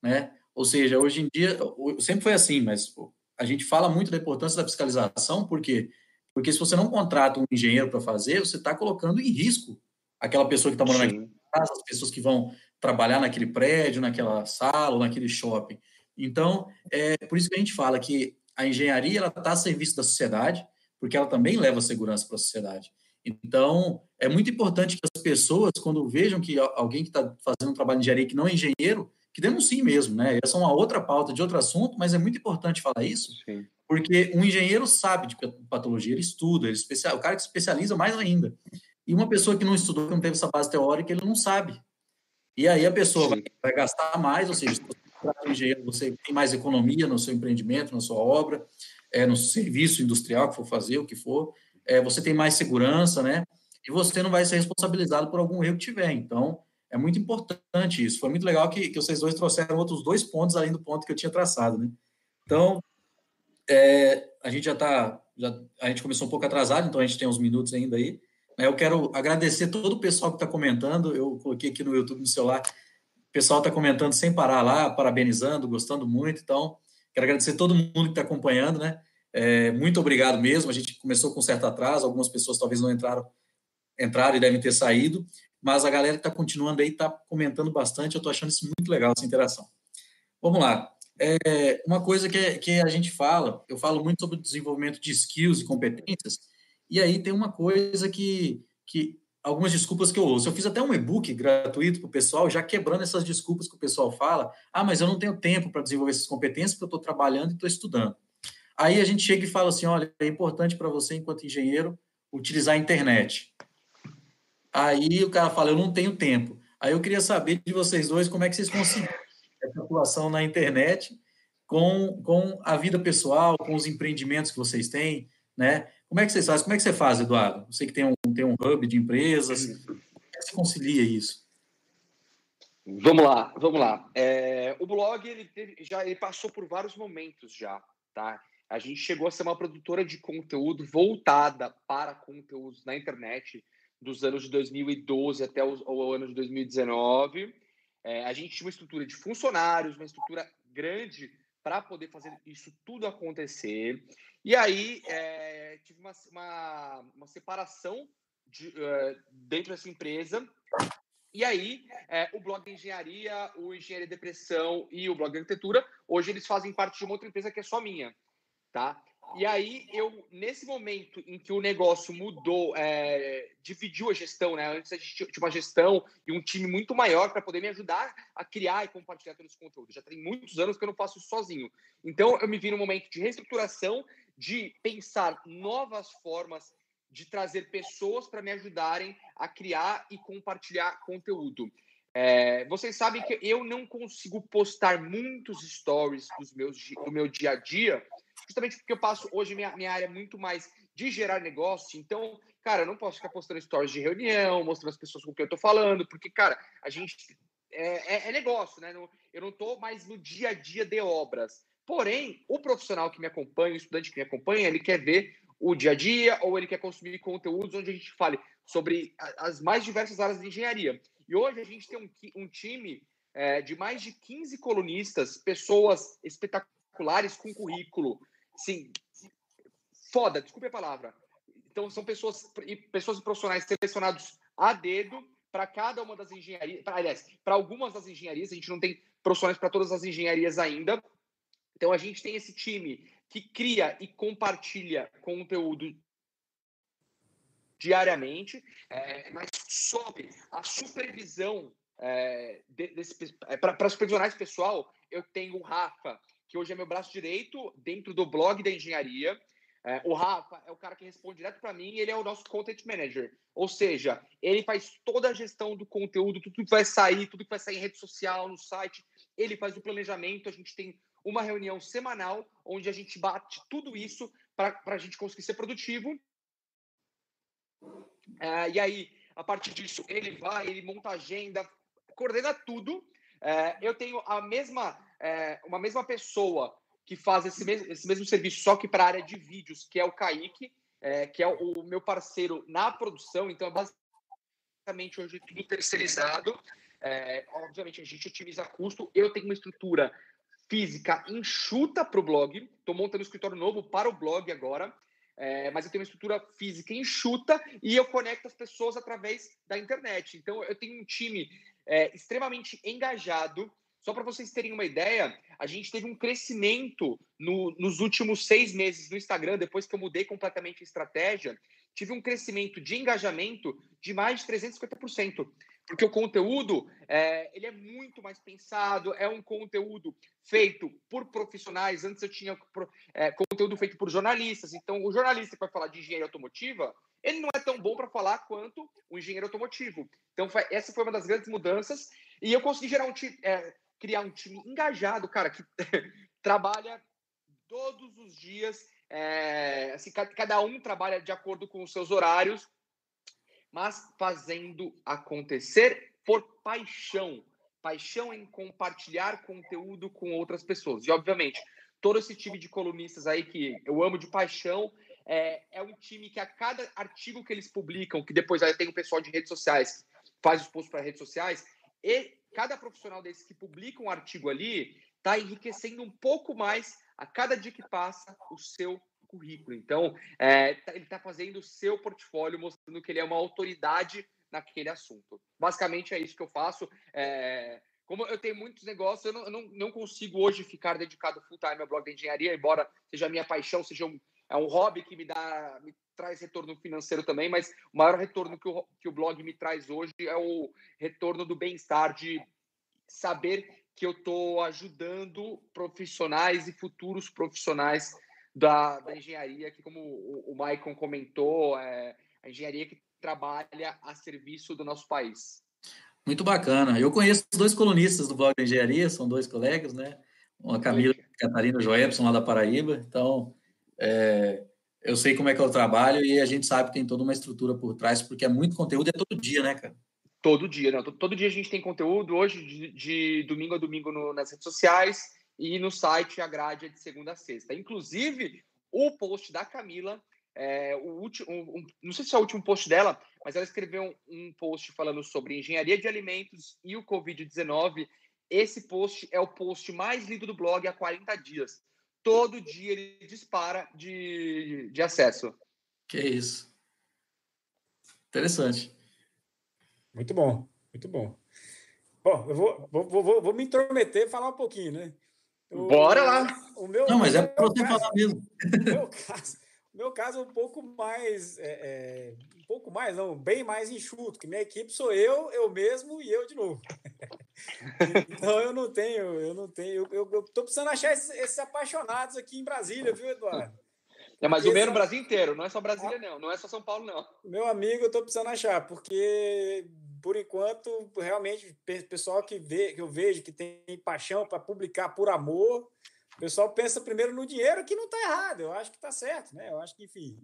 né? Ou seja, hoje em dia, sempre foi assim, mas a gente fala muito da importância da fiscalização, porque porque se você não contrata um engenheiro para fazer, você está colocando em risco aquela pessoa que está morando Sim. naquela casa, as pessoas que vão trabalhar naquele prédio, naquela sala ou naquele shopping. Então, é por isso que a gente fala que a engenharia ela está a serviço da sociedade, porque ela também leva segurança para a sociedade. Então, é muito importante que as pessoas, quando vejam que alguém que está fazendo um trabalho de engenharia que não é engenheiro, que denuncie mesmo, né? Essa é uma outra pauta de outro assunto, mas é muito importante falar isso, Sim. porque um engenheiro sabe de patologia, ele estuda, ele especial, o cara que especializa mais ainda. E uma pessoa que não estudou, que não teve essa base teórica, ele não sabe. E aí a pessoa vai, vai, gastar mais, ou seja, você engenheiro, você tem mais economia no seu empreendimento, na sua obra, é, no serviço industrial que for fazer, o que for, é, você tem mais segurança, né? E você não vai ser responsabilizado por algum erro que tiver. Então, é muito importante isso. Foi muito legal que, que vocês dois trouxeram outros dois pontos além do ponto que eu tinha traçado, né? Então, é, a gente já está, a gente começou um pouco atrasado, então a gente tem uns minutos ainda aí. Eu quero agradecer todo o pessoal que está comentando. Eu coloquei aqui no YouTube, no celular, pessoal está comentando sem parar lá, parabenizando, gostando muito. Então, quero agradecer todo mundo que está acompanhando, né? É, muito obrigado mesmo. A gente começou com certo atraso, algumas pessoas talvez não entraram, entraram e devem ter saído, mas a galera que está continuando aí está comentando bastante. Eu estou achando isso muito legal, essa interação. Vamos lá. É, uma coisa que, que a gente fala, eu falo muito sobre o desenvolvimento de skills e competências, e aí tem uma coisa que, que algumas desculpas que eu ouço. Eu fiz até um e-book gratuito para o pessoal, já quebrando essas desculpas que o pessoal fala. Ah, mas eu não tenho tempo para desenvolver essas competências porque eu estou trabalhando e estou estudando. Aí a gente chega e fala assim: olha, é importante para você, enquanto engenheiro, utilizar a internet. Aí o cara fala: eu não tenho tempo. Aí eu queria saber de vocês dois como é que vocês conseguem essa atuação na internet com, com a vida pessoal, com os empreendimentos que vocês têm, né? Como é que vocês fazem? Como é que você faz, Eduardo? Você que tem um, tem um hub de empresas, como é que você concilia isso? Vamos lá, vamos lá. É, o blog ele teve, já ele passou por vários momentos já, tá? A gente chegou a ser uma produtora de conteúdo voltada para conteúdos na internet dos anos de 2012 até o, o ano de 2019. É, a gente tinha uma estrutura de funcionários, uma estrutura grande para poder fazer isso tudo acontecer. E aí é, tive uma, uma, uma separação de, uh, dentro dessa empresa. E aí, é, o blog engenharia, o engenharia de depressão e o blog arquitetura, hoje eles fazem parte de uma outra empresa que é só minha tá? E aí, eu, nesse momento em que o negócio mudou, é, dividiu a gestão, né? Antes a gente tinha uma gestão e um time muito maior para poder me ajudar a criar e compartilhar todos os conteúdos. Já tem muitos anos que eu não faço isso sozinho. Então, eu me vi num momento de reestruturação, de pensar novas formas de trazer pessoas para me ajudarem a criar e compartilhar conteúdo. É, vocês sabem que eu não consigo postar muitos stories dos meus, do meu dia a dia, justamente porque eu passo hoje minha, minha área é muito mais de gerar negócio. Então, cara, eu não posso ficar postando stories de reunião, mostrando as pessoas com quem eu tô falando, porque, cara, a gente. É, é, é negócio, né? Eu não tô mais no dia a dia de obras. Porém, o profissional que me acompanha, o estudante que me acompanha, ele quer ver o dia a dia ou ele quer consumir conteúdos onde a gente fale sobre as mais diversas áreas de engenharia. E hoje a gente tem um, um time é, de mais de 15 colunistas, pessoas espetaculares com currículo. Sim, foda, desculpe a palavra. Então, são pessoas, pessoas profissionais selecionados a dedo para cada uma das engenharias. Pra, aliás, para algumas das engenharias, a gente não tem profissionais para todas as engenharias ainda. Então, a gente tem esse time que cria e compartilha conteúdo diariamente, é, mas sob a supervisão é, é, para supervisionar esse pessoal, eu tenho o Rafa, que hoje é meu braço direito dentro do blog da engenharia. É, o Rafa é o cara que responde direto para mim, ele é o nosso content manager. Ou seja, ele faz toda a gestão do conteúdo, tudo que vai sair, tudo que vai sair em rede social, no site, ele faz o planejamento. A gente tem uma reunião semanal onde a gente bate tudo isso para a gente conseguir ser produtivo. É, e aí, a partir disso, ele vai, ele monta agenda, coordena tudo. É, eu tenho a mesma, é, uma mesma pessoa que faz esse mesmo, esse mesmo serviço, só que para a área de vídeos, que é o Kaique, é, que é o, o, meu parceiro na produção. Então, é basicamente hoje tudo terceirizado. É, obviamente, a gente otimiza custo. Eu tenho uma estrutura física enxuta para o blog. Estou montando um escritório novo para o blog agora. É, mas eu tenho uma estrutura física enxuta e eu conecto as pessoas através da internet. Então, eu tenho um time é, extremamente engajado. Só para vocês terem uma ideia, a gente teve um crescimento no, nos últimos seis meses no Instagram, depois que eu mudei completamente a estratégia, tive um crescimento de engajamento de mais de 350% porque o conteúdo é, ele é muito mais pensado, é um conteúdo feito por profissionais. Antes eu tinha é, conteúdo feito por jornalistas, então o jornalista que vai falar de engenharia automotiva, ele não é tão bom para falar quanto o engenheiro automotivo. Então essa foi uma das grandes mudanças e eu consegui gerar um é, criar um time engajado, cara, que *laughs* trabalha todos os dias. É, assim, cada um trabalha de acordo com os seus horários mas fazendo acontecer por paixão. Paixão em compartilhar conteúdo com outras pessoas. E, obviamente, todo esse time de colunistas aí que eu amo de paixão é, é um time que a cada artigo que eles publicam, que depois aí tem o pessoal de redes sociais faz os posts para redes sociais, e cada profissional desse que publica um artigo ali está enriquecendo um pouco mais a cada dia que passa o seu currículo. Então, é, ele está fazendo o seu portfólio, mostrando que ele é uma autoridade naquele assunto. Basicamente é isso que eu faço. É, como eu tenho muitos negócios, eu não, não, não consigo hoje ficar dedicado full time ao blog da engenharia, embora seja a minha paixão, seja um, é um hobby que me dá, me traz retorno financeiro também, mas o maior retorno que o, que o blog me traz hoje é o retorno do bem-estar, de saber que eu estou ajudando profissionais e futuros profissionais da, da engenharia, que como o, o Maicon comentou, é a engenharia que trabalha a serviço do nosso país. Muito bacana. Eu conheço dois colunistas do blog da engenharia, são dois colegas, né? A Camila e a Catarina Joepson, lá da Paraíba. Então, é, eu sei como é que é o trabalho e a gente sabe que tem toda uma estrutura por trás, porque é muito conteúdo, é todo dia, né, cara? Todo dia, não. Todo, dia a gente tem conteúdo, hoje, de, de domingo a domingo no, nas redes sociais e no site a grade é de segunda a sexta. Inclusive, o post da Camila, é, o último, um, não sei se é o último post dela, mas ela escreveu um, um post falando sobre engenharia de alimentos e o Covid-19. Esse post é o post mais lido do blog há 40 dias. Todo dia ele dispara de, de acesso. Que isso. Interessante. Muito bom, muito bom. Bom, eu vou, vou, vou, vou me intrometer e falar um pouquinho, né? Bora lá! O meu, não, mas é para você caso, falar mesmo. O *laughs* meu caso, meu caso é um pouco mais. É, é, um pouco mais, não, bem mais enxuto, que minha equipe sou eu, eu mesmo e eu de novo. *laughs* então eu não tenho, eu não tenho. Eu, eu, tô precisando achar esses, esses apaixonados aqui em Brasília, viu, Eduardo? É, mas o meu no Brasil inteiro, não é só Brasília, ah. não. Não é só São Paulo, não. Meu amigo, eu tô precisando achar, porque por enquanto, realmente, pessoal que, vê, que eu vejo que tem paixão para publicar por amor, o pessoal pensa primeiro no dinheiro, que não está errado, eu acho que está certo, né? Eu acho que, enfim.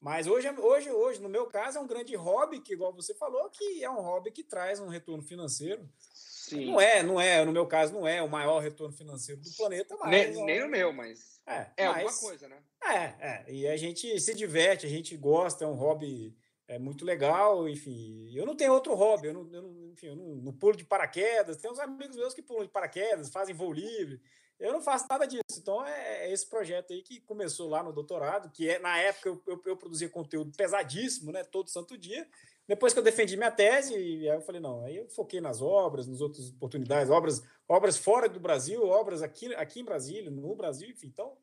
Mas hoje, hoje, hoje, no meu caso, é um grande hobby, que, igual você falou, que é um hobby que traz um retorno financeiro. Sim. Não é, não é, no meu caso, não é o maior retorno financeiro do planeta, mas. Nem, nem o meu, mas. É, é mas, alguma coisa, né? É, é. E a gente se diverte, a gente gosta, é um hobby é muito legal, enfim. Eu não tenho outro hobby, eu não, eu não enfim, eu não, não, pulo de paraquedas. Tem uns amigos meus que pulam de paraquedas, fazem voo livre. Eu não faço nada disso. Então é, é esse projeto aí que começou lá no doutorado, que é na época eu, eu, eu, produzia conteúdo pesadíssimo, né? Todo santo dia. Depois que eu defendi minha tese, aí eu falei, não, aí eu foquei nas obras, nas outras oportunidades, obras, obras fora do Brasil, obras aqui, aqui em Brasília, no Brasil, enfim. Então,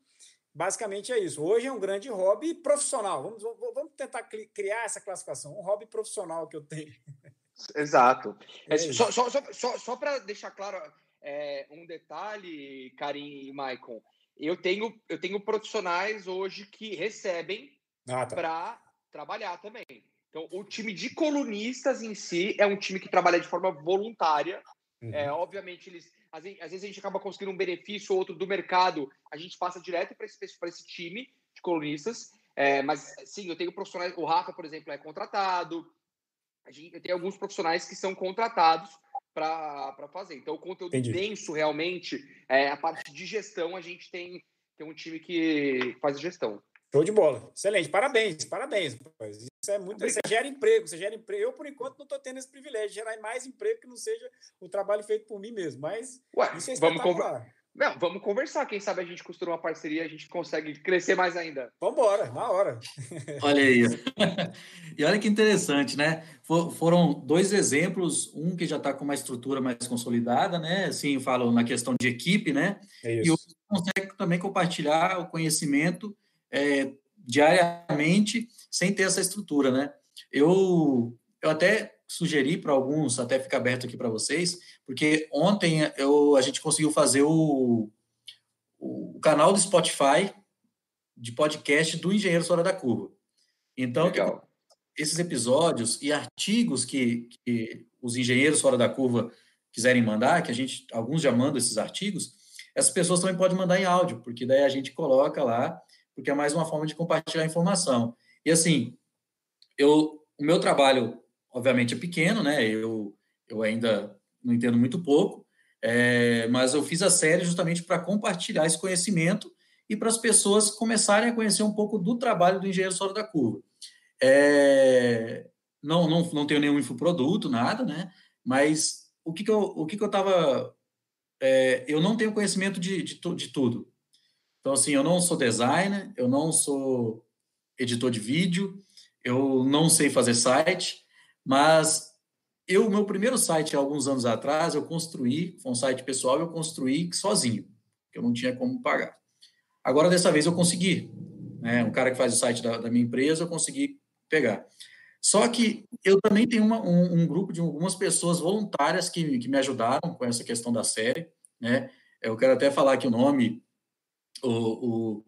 Basicamente é isso. Hoje é um grande hobby profissional. Vamos, vamos tentar criar essa classificação. Um hobby profissional que eu tenho. *laughs* Exato. É só só, só, só, só para deixar claro é, um detalhe, Karim e Maicon. Eu tenho, eu tenho profissionais hoje que recebem ah, tá. para trabalhar também. Então, o time de colunistas em si é um time que trabalha de forma voluntária. Uhum. É, obviamente, eles às vezes, às vezes a gente acaba conseguindo um benefício ou outro do mercado, a gente passa direto para esse, esse time de colunistas. É, mas sim, eu tenho profissionais, o Rafa, por exemplo, é contratado. A gente, eu tenho alguns profissionais que são contratados para fazer. Então, o conteúdo Entendi. denso, realmente, é, a parte de gestão, a gente tem, tem um time que faz a gestão. Show de bola. Excelente. Parabéns, parabéns. Isso é muito. Você gera emprego, você gera emprego. Eu, por enquanto, não estou tendo esse privilégio de gerar mais emprego que não seja o trabalho feito por mim mesmo. Mas Ué, isso é vamos conversar. Não, vamos conversar. Quem sabe a gente costura uma parceria, a gente consegue crescer mais ainda. Vamos embora, na hora. Olha aí. *laughs* *laughs* E olha que interessante, né? foram dois exemplos, um que já está com uma estrutura mais consolidada, né? Assim, falo na questão de equipe, né? É e o consegue também compartilhar o conhecimento é, diariamente sem ter essa estrutura, né? Eu, eu até sugeri para alguns, até ficar aberto aqui para vocês, porque ontem eu, a gente conseguiu fazer o, o canal do Spotify de podcast do Engenheiro Fora da Curva. Então, Legal. esses episódios e artigos que, que os engenheiros fora da curva quiserem mandar, que a gente, alguns já mandam esses artigos, essas pessoas também podem mandar em áudio, porque daí a gente coloca lá porque é mais uma forma de compartilhar informação. E assim, eu, o meu trabalho, obviamente, é pequeno, né? Eu, eu ainda não entendo muito pouco, é, mas eu fiz a série justamente para compartilhar esse conhecimento e para as pessoas começarem a conhecer um pouco do trabalho do engenheiro fora da curva. É, não, não, não tenho nenhum infoproduto, nada, né? Mas o que, que eu o que, que eu estava é, eu não tenho conhecimento de, de, de tudo. Então, assim, eu não sou designer, eu não sou editor de vídeo, eu não sei fazer site, mas eu, meu primeiro site, alguns anos atrás, eu construí, foi um site pessoal, eu construí sozinho, que eu não tinha como pagar. Agora, dessa vez, eu consegui. Né? Um cara que faz o site da, da minha empresa, eu consegui pegar. Só que eu também tenho uma, um, um, grupo de algumas pessoas voluntárias que, que me ajudaram com essa questão da série. Né? Eu quero até falar aqui o nome, o,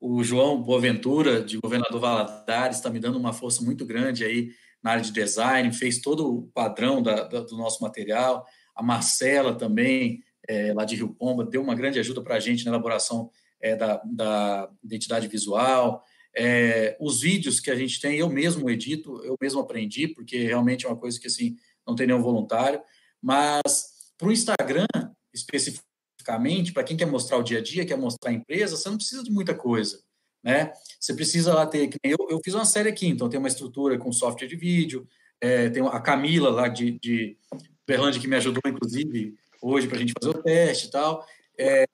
o, o João Boaventura, de Governador Valadares, está me dando uma força muito grande aí na área de design, fez todo o padrão da, da, do nosso material. A Marcela também, é, lá de Rio Pomba, deu uma grande ajuda para a gente na elaboração é, da, da, identidade visual. É, os vídeos que a gente tem, eu mesmo edito, eu mesmo aprendi, porque realmente é uma coisa que assim não tem nenhum voluntário. Mas para o Instagram, especificamente, especificamente, para quem quer mostrar o dia a dia, quer mostrar a empresa, você não precisa de muita coisa, né? Você precisa lá ter, eu, eu fiz uma série aqui, então tem uma estrutura com software de vídeo, é, tem a Camila lá de, de Berlândia que me ajudou, inclusive, hoje para a gente fazer o teste e tal. É,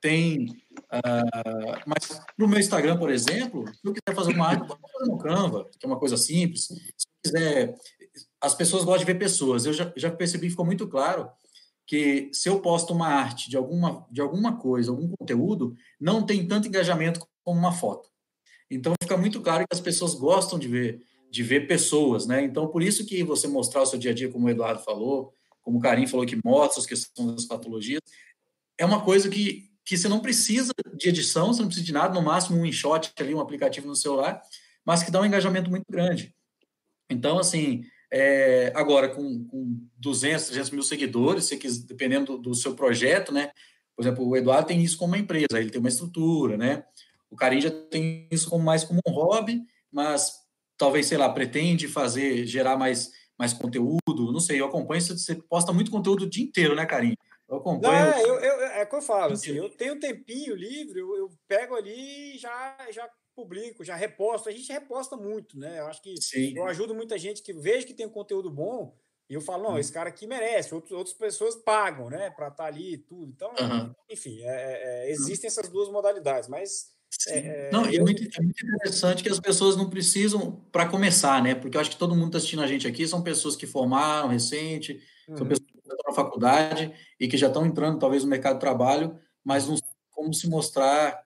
tem, uh, mas no meu Instagram, por exemplo, se eu quiser fazer uma arte, pode fazer no Canva, que é uma coisa simples. Se eu quiser, as pessoas gostam de ver pessoas. Eu já, já percebi, ficou muito claro que se eu posto uma arte de alguma, de alguma coisa, algum conteúdo, não tem tanto engajamento como uma foto. Então fica muito claro que as pessoas gostam de ver, de ver pessoas, né? Então por isso que você mostrar o seu dia a dia, como o Eduardo falou, como o Karim falou que mostra as questões das patologias, é uma coisa que, que você não precisa de edição, você não precisa de nada, no máximo um InShot ali, um aplicativo no celular, mas que dá um engajamento muito grande. Então, assim, é, agora, com, com 200, 300 mil seguidores, se quiser, dependendo do, do, seu projeto, né? Por exemplo, o Eduardo tem isso como uma empresa, ele tem uma estrutura, né? O Karim já tem isso como mais como um hobby, mas talvez, sei lá, pretende fazer, gerar mais, mais conteúdo, não sei, eu acompanho, você posta muito conteúdo o dia inteiro, né, Carinho? Eu acompanho. Não, é, eu, eu, é o que eu falo, assim, eu tenho um tempinho livre, eu, eu pego ali e já, já publico, já reposto. A gente reposta muito, né? Eu acho que Sim. eu ajudo muita gente que vejo que tem um conteúdo bom e eu falo, não, uhum. esse cara aqui merece. Outros, outras pessoas pagam, né, para estar tá ali e tudo. Então, uhum. enfim, é, é, é existem essas duas modalidades, mas. É, não, eu... é, muito, é muito interessante que as pessoas não precisam para começar, né? Porque eu acho que todo mundo está assistindo a gente aqui são pessoas que formaram recente, uhum. são pessoas que estão na faculdade e que já estão entrando, talvez, no mercado de trabalho, mas não como se mostrar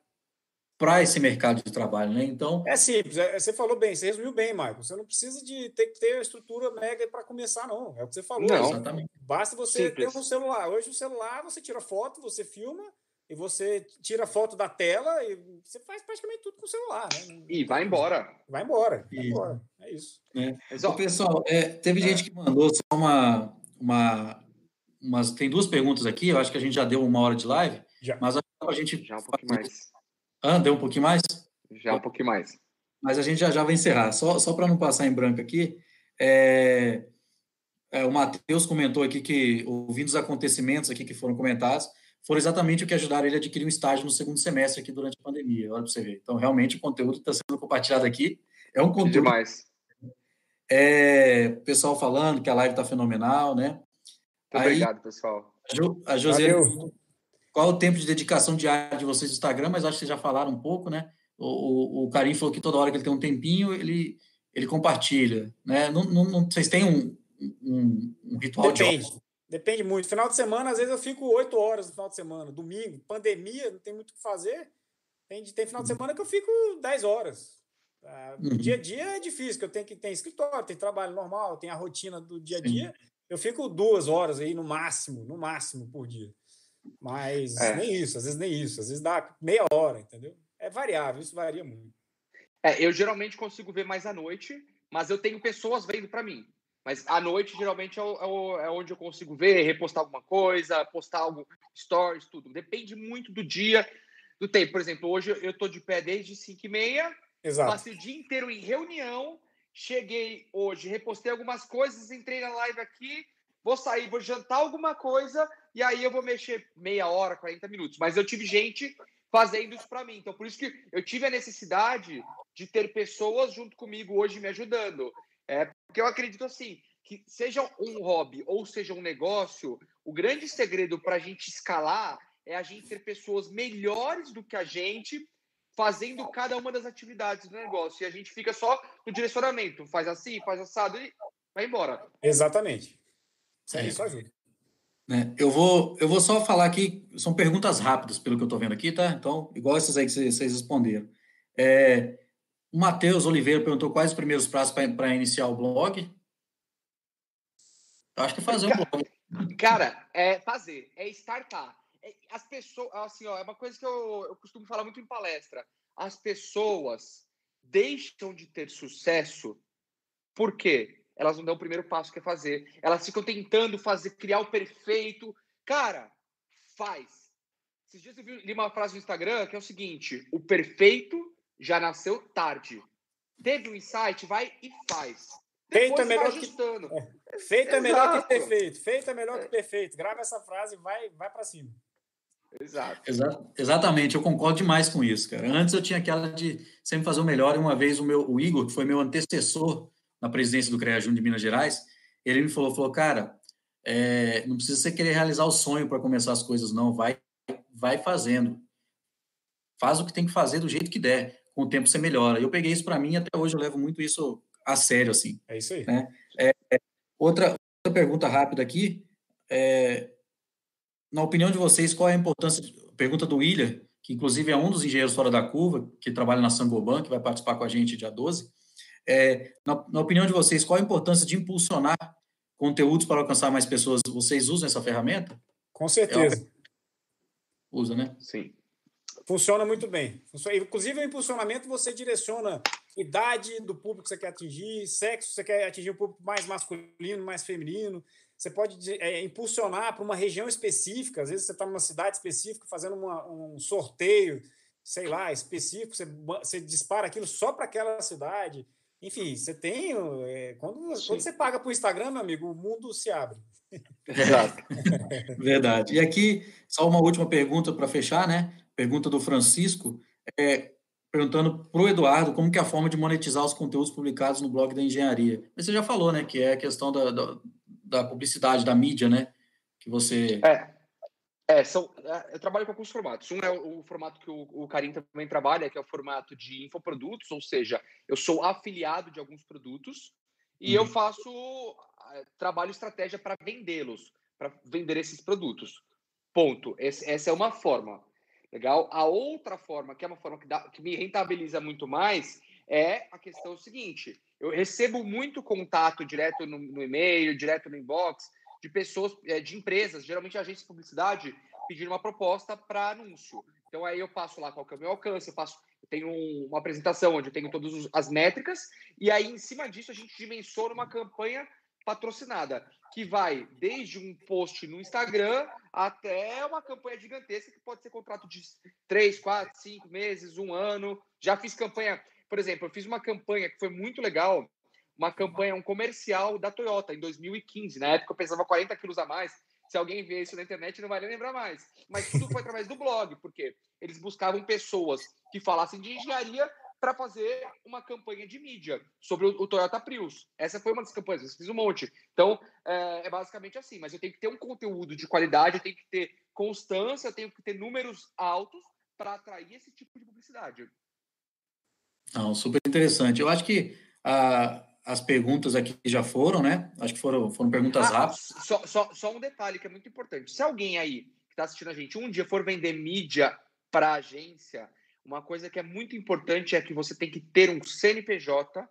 para esse mercado de trabalho, né? Então é simples. É, você falou bem, você resumiu bem, Marco. Você não precisa de ter que ter a estrutura mega para começar, não. É o que você falou. Não, exatamente. Basta você simples. ter um celular. Hoje o celular você tira foto, você filma e você tira foto da tela e você faz praticamente tudo com o celular, né? E vai embora. Vai embora. Vai embora. É isso. É. Mas, ó, pessoal, é, teve é. gente que mandou só uma, uma, umas, tem duas perguntas aqui. Eu acho que a gente já deu uma hora de live, já. mas a gente já um pouquinho mais ah, deu um pouquinho mais? Já um pouquinho mais. Mas a gente já, já vai encerrar. Só, só para não passar em branco aqui, é, é, o Matheus comentou aqui que, ouvindo os acontecimentos aqui que foram comentados, foram exatamente o que ajudaram ele a adquirir um estágio no segundo semestre aqui durante a pandemia. Olha para você ver. Então, realmente, o conteúdo que está sendo compartilhado aqui é um conteúdo. Demais. É, pessoal falando que a live está fenomenal, né? Muito Aí, obrigado, pessoal. A, José qual o tempo de dedicação diária de vocês no Instagram, mas acho que vocês já falaram um pouco, né? O, o, o Karim falou que toda hora que ele tem um tempinho, ele, ele compartilha, né? Não, não, não vocês têm um, um, um ritual Depende. de Depende muito. Final de semana, às vezes eu fico oito horas no final de semana. Domingo, pandemia, não tem muito o que fazer. Tem, tem final de semana que eu fico dez horas. Ah, uhum. Dia a dia é difícil, porque eu tenho que ter escritório, tem trabalho normal, tem a rotina do dia a dia. Sim. Eu fico duas horas aí no máximo, no máximo por dia. Mas é. nem isso, às vezes nem isso, às vezes dá meia hora, entendeu? É variável, isso varia muito. É, eu geralmente consigo ver mais à noite, mas eu tenho pessoas vendo para mim. Mas à noite, geralmente, é, é, é, onde eu consigo ver, repostar alguma coisa, postar algo, stories, tudo. Depende muito do dia, do tempo. Por exemplo, hoje eu estou de pé desde 5 e meia, passei o dia inteiro em reunião, cheguei hoje, repostei algumas coisas, entrei na live aqui, vou sair, vou jantar alguma coisa e aí eu vou mexer meia hora, 40 minutos. Mas eu tive gente fazendo isso para mim. Então, por isso que eu tive a necessidade de ter pessoas junto comigo hoje me ajudando. É, porque eu acredito assim, que seja um hobby ou seja um negócio, o grande segredo para a gente escalar é a gente ter pessoas melhores do que a gente fazendo cada uma das atividades do negócio. E a gente fica só no direcionamento. Faz assim, faz assado e vai embora. Exatamente. É, isso ajuda. Né? Eu, vou, eu vou só falar aqui, são perguntas rápidas, pelo que eu estou vendo aqui, tá? Então, igual essas aí que vocês, responderam. É, o Matheus Oliveira perguntou quais os primeiros passos para iniciar o blog. Eu acho que é fazer um blog. Cara, é fazer, é startar. É, as pessoas, assim, ó, é uma coisa que eu, eu costumo falar muito em palestra. As pessoas deixam de ter sucesso por quê? Elas não dão o primeiro passo que é fazer. Elas ficam tentando fazer, criar o perfeito. Cara, faz. Esses dias eu li uma frase no Instagram que é o seguinte: o perfeito já nasceu tarde. Teve um insight, vai e faz. Feito é melhor que é. feito é melhor que perfeito. Feito é melhor que perfeito. Grava essa frase e vai, vai para cima. Exato. Exa exatamente, eu concordo demais com isso, cara. Antes eu tinha aquela de sempre fazer o melhor, e uma vez o meu o Igor, que foi meu antecessor na presidência do CREA Júnior de Minas Gerais, ele me falou, falou, cara, é, não precisa você querer realizar o sonho para começar as coisas, não, vai, vai fazendo. Faz o que tem que fazer do jeito que der, com o tempo você melhora. Eu peguei isso para mim, até hoje eu levo muito isso a sério, assim. É isso aí. Né? É, é, outra, outra pergunta rápida aqui, é, na opinião de vocês, qual é a importância, pergunta do William, que inclusive é um dos engenheiros fora da curva, que trabalha na Sangoban, que vai participar com a gente dia 12, é, na, na, opinião de vocês, qual a importância de impulsionar conteúdos para alcançar mais pessoas? Vocês usam essa ferramenta? Com certeza. É Usa, né? Sim. Funciona muito bem. Inclusive, o impulsionamento você direciona idade do público que você quer atingir, sexo, você quer atingir um público mais masculino, mais feminino. Você pode é, impulsionar para uma região específica. Às vezes você está numa cidade específica fazendo uma, um sorteio sei lá, específico, você, você dispara aquilo só para aquela cidade. Enfim, você tem. É, quando, quando você paga para o Instagram, meu amigo, o mundo se abre. *laughs* Exato. Verdade. E aqui, só uma última pergunta para fechar, né? Pergunta do Francisco, é, perguntando para o Eduardo como que é a forma de monetizar os conteúdos publicados no blog da engenharia. Você já falou, né? Que é a questão da, da, da publicidade, da mídia, né? Que você. É. É, são, é, eu trabalho com alguns formatos. Um é o, o formato que o, o Karim também trabalha, que é o formato de infoprodutos, ou seja, eu sou afiliado de alguns produtos e uhum. eu faço trabalho estratégia para vendê-los, para vender esses produtos. Ponto. Esse, essa é uma forma. Legal? A outra forma, que é uma forma que, dá, que me rentabiliza muito mais, é a questão seguinte: eu recebo muito contato direto no, no e-mail, direto no inbox, de pessoas, é, de empresas, geralmente agências de publicidade, pedindo uma proposta para anúncio. Então aí eu passo lá qual que é o meu alcance, eu passo, eu tenho uma apresentação onde eu tenho todas as métricas, e aí em cima disso a gente dimensiona uma campanha patrocinada, que vai desde um post no Instagram até uma campanha gigantesca que pode ser contrato de três, quatro, cinco meses, um ano. Já fiz campanha, por exemplo, eu fiz uma campanha que foi muito legal uma campanha, um comercial da Toyota em 2015. Na época eu pesava 40 quilos a mais. Se alguém vê isso na internet, não vai lembrar mais. Mas tudo foi através do blog, porque eles buscavam pessoas que falassem de engenharia para fazer uma campanha de mídia sobre o, Toyota Prius. Essa foi uma das campanhas, eu fiz um monte. Então, é, é, basicamente assim, mas eu tenho que ter um conteúdo de qualidade, eu tenho que ter constância, eu tenho que ter números altos para atrair esse tipo de publicidade. Não, super interessante. Eu acho que a, as perguntas aqui já foram, né? Acho que foram, foram perguntas ah, rápidas. Só, só, só um detalhe que é muito importante. Se alguém aí que está assistindo a gente um dia for vender mídia para agência, uma coisa que é muito importante é que você tem que ter um CNPJ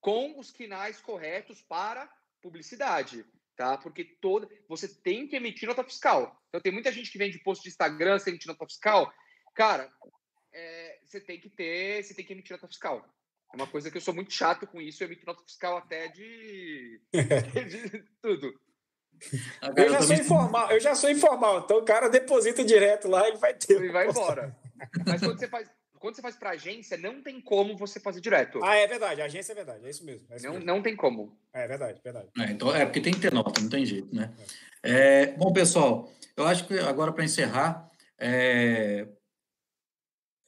com os quinais corretos para publicidade, tá? Porque toda você tem que emitir nota fiscal. Então tem muita gente que vende post de Instagram sem emitir nota fiscal. Cara, é, você tem que ter, você tem que emitir nota fiscal. É uma coisa que eu sou muito chato com isso, eu emito nota fiscal até de, *laughs* de tudo. Eu já, sou informal, eu já sou informal, então o cara deposita direto lá, ele vai ter. Ele vai embora. Mas quando você faz, quando você faz para agência, não tem como você fazer direto. Ah, é verdade, a agência é verdade, é isso mesmo. É isso não, mesmo. não tem como. É verdade, verdade. É, então, é porque tem que ter nota, não tem jeito, né? É. É, bom, pessoal, eu acho que agora para encerrar, é,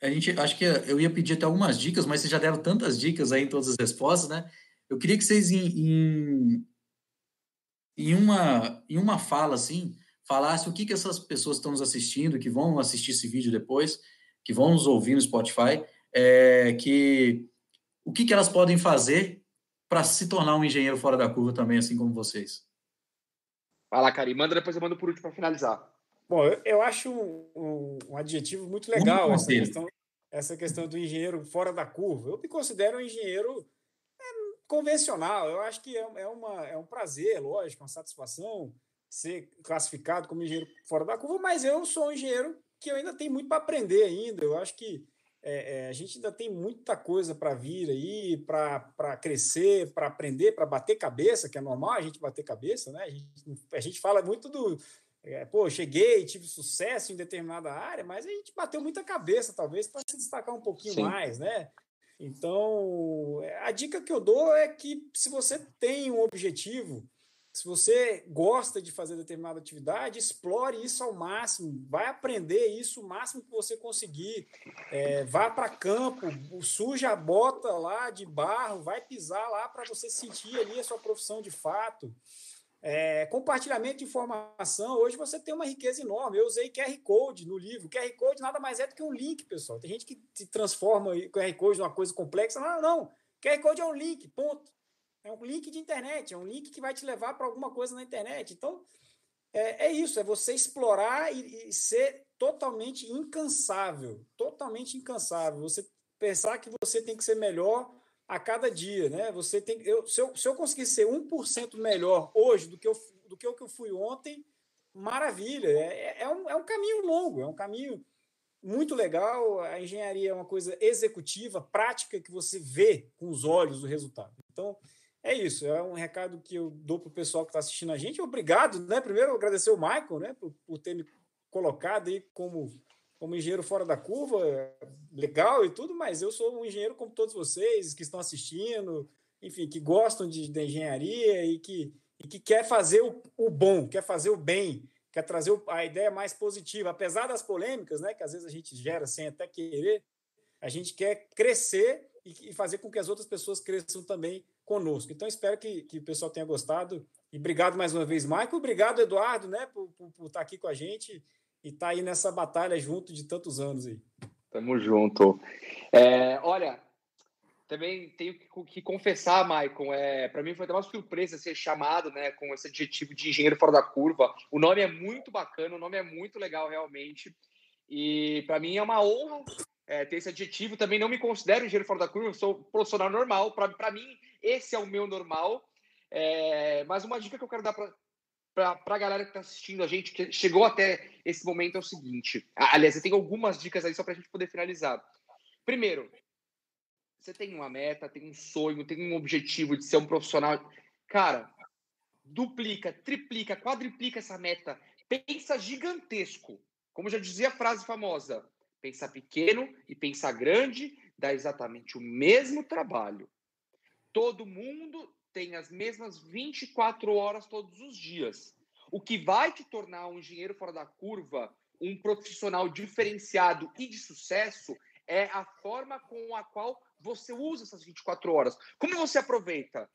a gente acho que eu ia pedir até algumas dicas, mas vocês já deram tantas dicas aí em todas as respostas, né? Eu queria que vocês em, em, em uma em uma fala assim falassem o que que essas pessoas estão nos assistindo, que vão assistir esse vídeo depois, que vão nos ouvir no Spotify, é, que o que que elas podem fazer para se tornar um engenheiro fora da curva também, assim como vocês. Vai lá, Cari, manda depois eu mando por último para finalizar. Bom, eu, eu acho um, um, adjetivo muito legal essa questão, essa questão do engenheiro fora da curva. Eu me considero um engenheiro é, convencional. Eu acho que é, é, uma, é um prazer, lógico, uma satisfação ser classificado como engenheiro fora da curva, mas eu sou um engenheiro que eu ainda tenho muito para aprender ainda. Eu acho que é, é, a gente ainda tem muita coisa para vir aí, para crescer, para aprender, para bater cabeça, que é normal a gente bater cabeça, né? A gente, a gente fala muito do, é, pô, cheguei, tive sucesso em determinada área, mas a gente bateu muita cabeça, talvez, para se destacar um pouquinho Sim. mais, né? Então, é, a dica que eu dou é que se você tem um objetivo, se você gosta de fazer determinada atividade, explore isso ao máximo, vai aprender isso o máximo que você conseguir. É, vá para campo, suja a bota lá de barro, vai pisar lá para você sentir ali a sua profissão de fato. É, compartilhamento de informação, hoje você tem uma riqueza enorme. Eu usei QR Code no livro. QR Code nada mais é do que um link, pessoal. Tem gente que se transforma o QR Code numa coisa complexa. Não, não. QR Code é um link, ponto. É um link de internet, é um link que vai te levar para alguma coisa na internet. Então, é, é isso, é você explorar e, e ser totalmente incansável. Totalmente incansável. Você pensar que você tem que ser melhor a cada dia, né? Você tem, eu, se, eu, se eu conseguir ser 1% melhor hoje do que, eu, do que o que eu fui ontem, maravilha. É, é, é, um, é um caminho longo, é um caminho muito legal. A engenharia é uma coisa executiva, prática, que você vê com os olhos o resultado. Então, é isso. É um recado que eu dou para o pessoal que está assistindo a gente. Obrigado, né? Primeiro, agradecer o Michael, né, por, por ter me colocado aí como como engenheiro fora da curva, legal e tudo, mas eu sou um engenheiro como todos vocês que estão assistindo, enfim, que gostam de, de engenharia e que, e que quer fazer o, o bom, quer fazer o bem, quer trazer a ideia mais positiva, apesar das polêmicas, né, que às vezes a gente gera sem até querer, a gente quer crescer e, e fazer com que as outras pessoas cresçam também conosco. Então, espero que, que o pessoal tenha gostado. E obrigado mais uma vez, Michael. Obrigado, Eduardo, né, por, por, por estar aqui com a gente e tá aí nessa batalha junto de tantos anos aí. Tamo junto. É, olha, também tenho que, confessar, Maicon, é, para mim foi até uma surpresa ser chamado né, com esse adjetivo de engenheiro fora da curva. O nome é muito bacana, o nome é muito legal realmente. E para mim é uma honra é, ter esse adjetivo. Também não me considero engenheiro fora da curva, sou profissional normal. Para mim, esse é o meu normal. É, mas uma dica que eu quero dar para a galera que está assistindo a gente, que chegou até esse momento, é o seguinte. Aliás, eu tenho algumas dicas aí só para a gente poder finalizar. Primeiro, você tem uma meta, tem um sonho, tem um objetivo de ser um profissional. Cara, duplica, triplica, quadriplica essa meta. Pensa gigantesco. Como já dizia a frase famosa: pensar pequeno e pensar grande dá exatamente o mesmo trabalho. Todo mundo tem as mesmas 24 horas todos os dias. O que vai te tornar um engenheiro fora da curva, um profissional diferenciado e de sucesso, é a forma com a qual você usa essas 24 horas. Como você aproveita?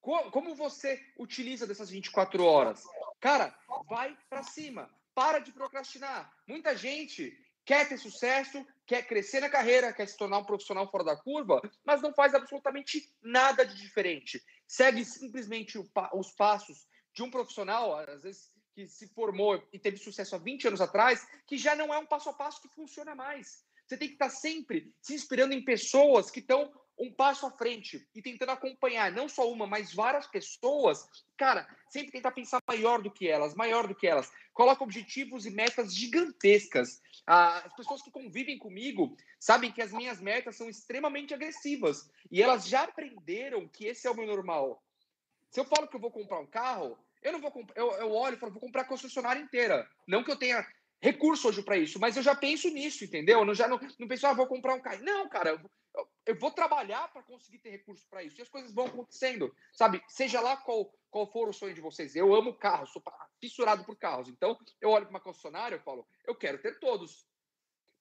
Como você utiliza dessas 24 horas? Cara, vai para cima. Para de procrastinar. Muita gente quer ter sucesso, quer crescer na carreira, quer se tornar um profissional fora da curva, mas não faz absolutamente nada de diferente. Segue simplesmente os passos de um profissional, às vezes que se formou e teve sucesso há 20 anos atrás, que já não é um passo a passo que funciona mais. Você tem que estar sempre se inspirando em pessoas que estão um passo à frente e tentando acompanhar não só uma, mas várias pessoas. Cara, sempre tentar pensar maior do que elas, maior do que elas. Coloca objetivos e metas gigantescas. As pessoas que convivem comigo sabem que as minhas metas são extremamente agressivas e elas já aprenderam que esse é o meu normal. Se eu falo que eu vou comprar um carro, eu não vou eu, eu olho e falo, vou comprar a concessionária inteira. Não que eu tenha recurso hoje para isso, mas eu já penso nisso, entendeu? Eu não, já não, não penso, ah, vou comprar um carro. Não, cara, eu, vou trabalhar para conseguir ter recurso para isso. E as coisas vão acontecendo, sabe? Seja lá qual, qual for o sonho de vocês. Eu amo carros, sou fissurado por carros. Então, eu olho para uma concessionária e falo, eu quero ter todos.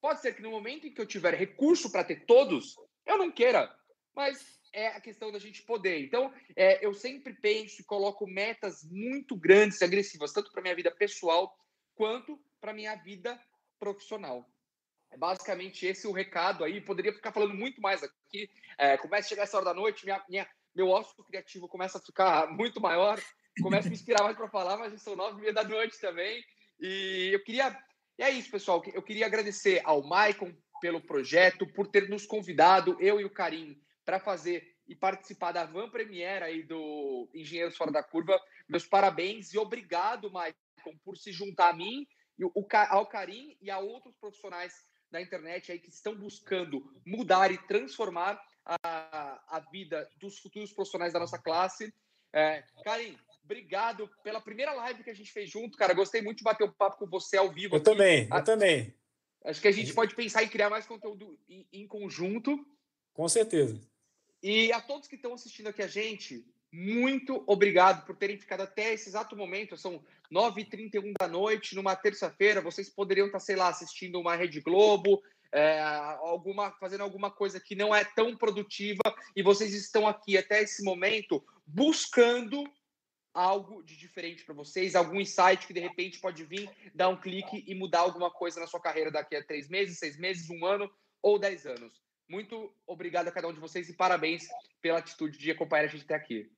Pode ser que no momento em que eu tiver recurso para ter todos, eu não queira. Mas é a questão da gente poder. Então, é, eu sempre penso e coloco metas muito grandes e agressivas, tanto para minha vida pessoal quanto para minha vida profissional. É basicamente esse o recado aí. Poderia ficar falando muito mais aqui. É, começa a chegar essa hora da noite, minha, minha, meu ócio criativo começa a ficar *laughs* muito maior, começa a me inspirar mais para falar, mas são nove e meia da noite também. E eu queria. E é isso, pessoal. Eu queria agradecer ao Maicon pelo projeto, por ter nos convidado, eu e o Karim, para fazer e participar da Van Premiere aí do Engenheiros Fora da Curva. Meus parabéns e obrigado, Maicon, por se juntar a mim ao Karim e a outros profissionais da internet aí que estão buscando mudar e transformar a, a vida dos futuros profissionais da nossa classe. É, Karim, obrigado pela primeira live que a gente fez junto, cara. Gostei muito de bater um papo com você ao vivo. Eu aqui. também, eu a, também. Acho que a gente pode pensar em criar mais conteúdo em, em conjunto. Com certeza. E a todos que estão assistindo aqui a gente, muito obrigado por terem ficado até esse exato momento. São 9h31 da noite, numa terça-feira. Vocês poderiam estar, sei lá, assistindo uma Rede Globo, é, alguma, fazendo alguma coisa que não é tão produtiva, e vocês estão aqui até esse momento buscando algo de diferente para vocês, algum insight que de repente pode vir, dar um clique e mudar alguma coisa na sua carreira daqui a três meses, seis meses, um ano ou dez anos. Muito obrigado a cada um de vocês e parabéns pela atitude de acompanhar a gente até aqui.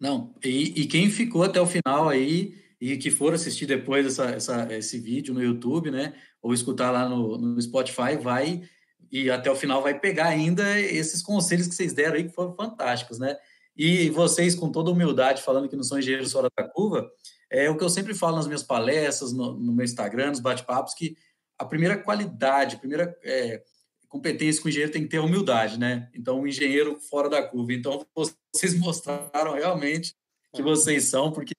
Não, e, e quem ficou até o final aí e que for assistir depois essa, essa, esse vídeo no YouTube, né, ou escutar lá no, no Spotify, vai e até o final vai pegar ainda esses conselhos que vocês deram aí, que foram fantásticos, né? E vocês, com toda humildade, falando que não são engenheiros fora da curva, é o que eu sempre falo nas minhas palestras, no, no meu Instagram, nos bate-papos, que a primeira qualidade, a primeira é, competência que o engenheiro tem que ter humildade, né? Então, o engenheiro fora da curva. Então, vocês *laughs* mostraram realmente que vocês são, porque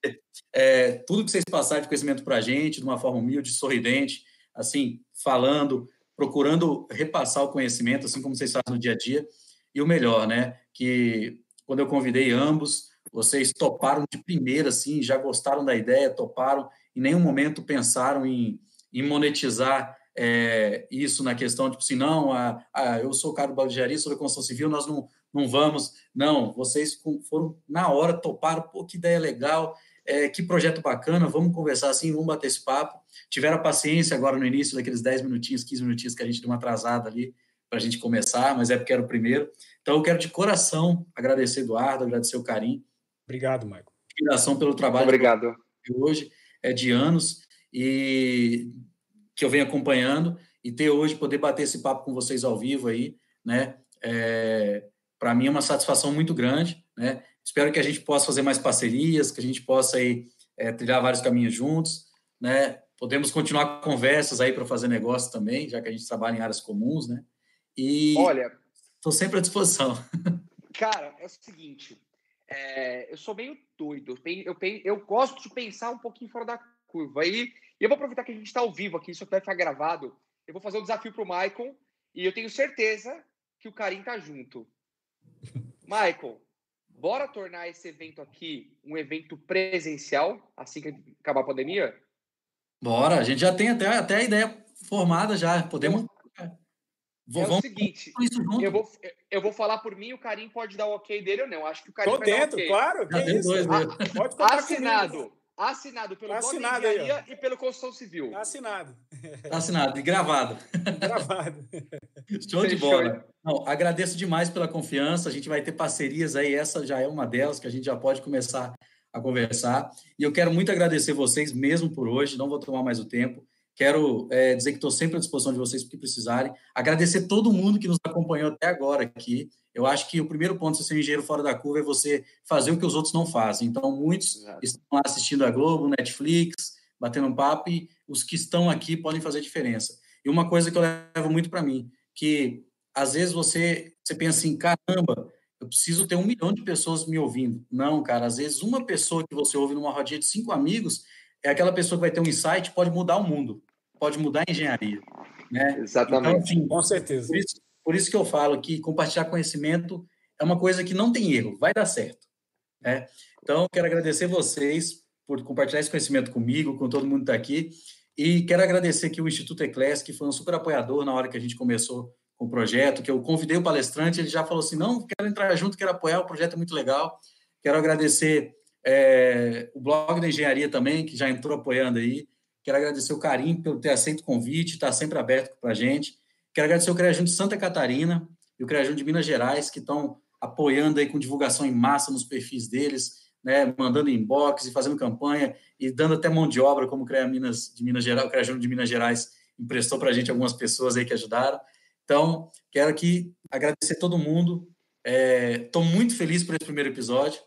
é, tudo que vocês passaram de conhecimento para a gente, de uma forma humilde, sorridente, assim, falando, procurando repassar o conhecimento, assim como vocês fazem no dia a dia. E o melhor, né? Que quando eu convidei ambos, vocês toparam de primeira, assim, já gostaram da ideia, toparam, em nenhum momento pensaram em, em monetizar é, isso na questão, tipo assim, não, a, a, eu sou o cara do engenharia, sou da construção civil, nós não, não vamos. Não, vocês foram na hora, toparam, pô, que ideia legal, é, que projeto bacana, vamos conversar assim, vamos bater esse papo. Tiveram a paciência agora no início, daqueles 10 minutinhos, 15 minutinhos que a gente deu uma atrasada ali para a gente começar, mas é porque era o primeiro. Então, eu quero de coração agradecer, Eduardo, agradecer o carinho. Obrigado, Michael. Admiração pelo trabalho Obrigado. de hoje, é de anos, e que eu venho acompanhando e ter hoje poder bater esse papo com vocês ao vivo aí, né? É, para mim é uma satisfação muito grande, né? Espero que a gente possa fazer mais parcerias, que a gente possa aí é, trilhar vários caminhos juntos, né? Podemos continuar conversas aí para fazer negócio também, já que a gente trabalha em áreas comuns, né? E olha, estou sempre à disposição. Cara, é o seguinte, é, eu sou meio doido, eu, eu, eu gosto de pensar um pouquinho fora da curva. E e eu vou aproveitar que a gente está ao vivo aqui, isso vai ficar gravado. Eu vou fazer um desafio para o Michael e eu tenho certeza que o Karim tá junto. *laughs* Michael, bora tornar esse evento aqui um evento presencial assim que acabar a pandemia? Bora, a gente já tem até, até a ideia formada já. Podemos. É, vou, é o seguinte, eu vou, eu vou falar por mim, o Karim pode dar o ok dele ou não. Acho que o Karim Tô dentro, okay. claro. Que isso. Dois, ah, pode Assinado. Comigo. Assinado pelo Assinado Engenharia e pelo Construção Civil. Assinado. Assinado e gravado. Gravado. Show de bola. Não, agradeço demais pela confiança. A gente vai ter parcerias aí. Essa já é uma delas que a gente já pode começar a conversar. E eu quero muito agradecer vocês mesmo por hoje. Não vou tomar mais o tempo. Quero é, dizer que estou sempre à disposição de vocês para que precisarem. Agradecer todo mundo que nos acompanhou até agora aqui. Eu acho que o primeiro ponto de ser um engenheiro fora da curva é você fazer o que os outros não fazem. Então, muitos Exato. estão lá assistindo a Globo, Netflix, batendo um papo, e os que estão aqui podem fazer diferença. E uma coisa que eu levo muito para mim, que às vezes você, você pensa assim, caramba, eu preciso ter um milhão de pessoas me ouvindo. Não, cara, às vezes uma pessoa que você ouve numa rodinha de cinco amigos é aquela pessoa que vai ter um insight, pode mudar o mundo, pode mudar a engenharia. Né? Exatamente. Então, assim, Com certeza. Por isso, por isso que eu falo que compartilhar conhecimento é uma coisa que não tem erro, vai dar certo. Né? Então, quero agradecer vocês por compartilhar esse conhecimento comigo, com todo mundo que está aqui. E quero agradecer aqui o Instituto Eclés, que foi um super apoiador na hora que a gente começou com o projeto, que eu convidei o palestrante, ele já falou assim, não, quero entrar junto, quero apoiar, o projeto é muito legal. Quero agradecer é, o blog da engenharia também, que já entrou apoiando aí. Quero agradecer o carinho pelo ter aceito o convite, estar tá sempre aberto para a gente. Quero agradecer o CREAJUN de Santa Catarina e o CREAJUN de Minas Gerais, que estão apoiando aí com divulgação em massa nos perfis deles, né, mandando inbox e fazendo campanha e dando até mão de obra, como o CREA Minas de Minas Gerais, o CREAJUN de Minas Gerais emprestou para a gente algumas pessoas aí que ajudaram. Então, quero aqui agradecer todo mundo. Estou é, muito feliz por esse primeiro episódio,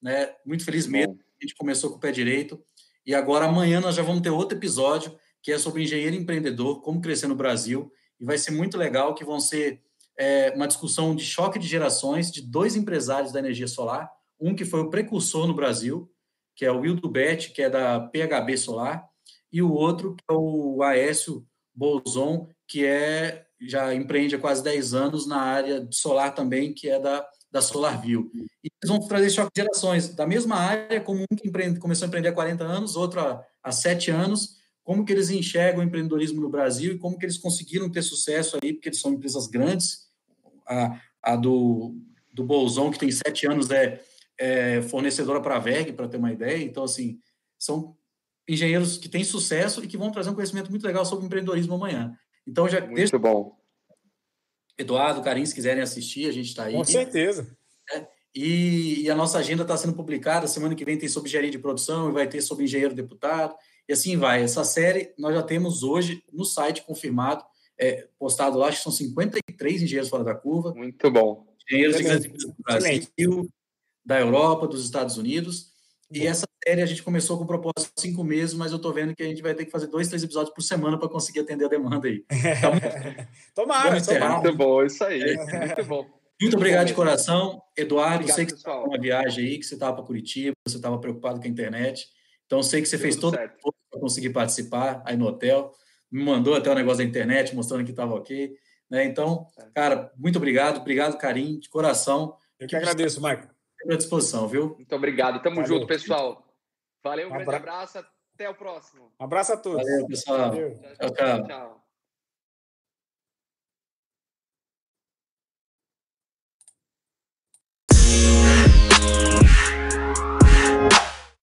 né? Muito feliz mesmo. A gente começou com o pé direito e agora amanhã nós já vamos ter outro episódio que é sobre engenheiro empreendedor, como crescer no Brasil e vai ser muito legal, que vão ser é, uma discussão de choque de gerações de dois empresários da energia solar, um que foi o precursor no Brasil, que é o Wildo Bet, que é da PHB Solar, e o outro que é o Aécio Bolzon, que é já empreende há quase 10 anos na área solar também, que é da, da SolarView. E eles vão trazer choque de gerações, da mesma área, como um que empreende, começou a empreender há 40 anos, outro há, há 7 anos, como que eles enxergam o empreendedorismo no Brasil e como que eles conseguiram ter sucesso aí, porque eles são empresas grandes. A, a do, do Bolzon, que tem sete anos, é, é fornecedora para a VEG, para ter uma ideia. Então, assim, são engenheiros que têm sucesso e que vão trazer um conhecimento muito legal sobre empreendedorismo amanhã. Então, já Muito deixa... bom. Eduardo, Carim, se quiserem assistir, a gente está aí. Com certeza. É, e, e, a nossa agenda está sendo publicada. Semana que vem tem sobre engenharia de produção e vai ter sobre engenheiro deputado. E assim vai. Essa série nós já temos hoje no site confirmado, é, postado lá, acho que são 53 engenheiros fora da curva. Muito bom. Engenheiros de do Brasil, da Europa, dos Estados Unidos. E essa série a gente começou com o propósito de cinco meses, mas eu estou vendo que a gente vai ter que fazer dois, três episódios por semana para conseguir atender a demanda aí. Então, *laughs* tomara, tomara. Muito bom, isso aí. É. Muito bom. Muito obrigado de coração. Eduardo, obrigado, sei que você estava uma viagem aí, que você estava para Curitiba, você estava preocupado com a internet. Então, sei que você Tudo fez todo o para conseguir participar aí no hotel. me mandou até o negócio da internet mostrando que estava ok. Né? Então, é. cara, muito obrigado, obrigado, carinho, de coração. Eu que agradeço, Marco. À disposição, viu? Muito obrigado. Tamo Valeu. junto, pessoal. Valeu, um grande abraço. Até o próximo. Um abraço a todos. Valeu, pessoal. Valeu. tchau. tchau. tchau. tchau.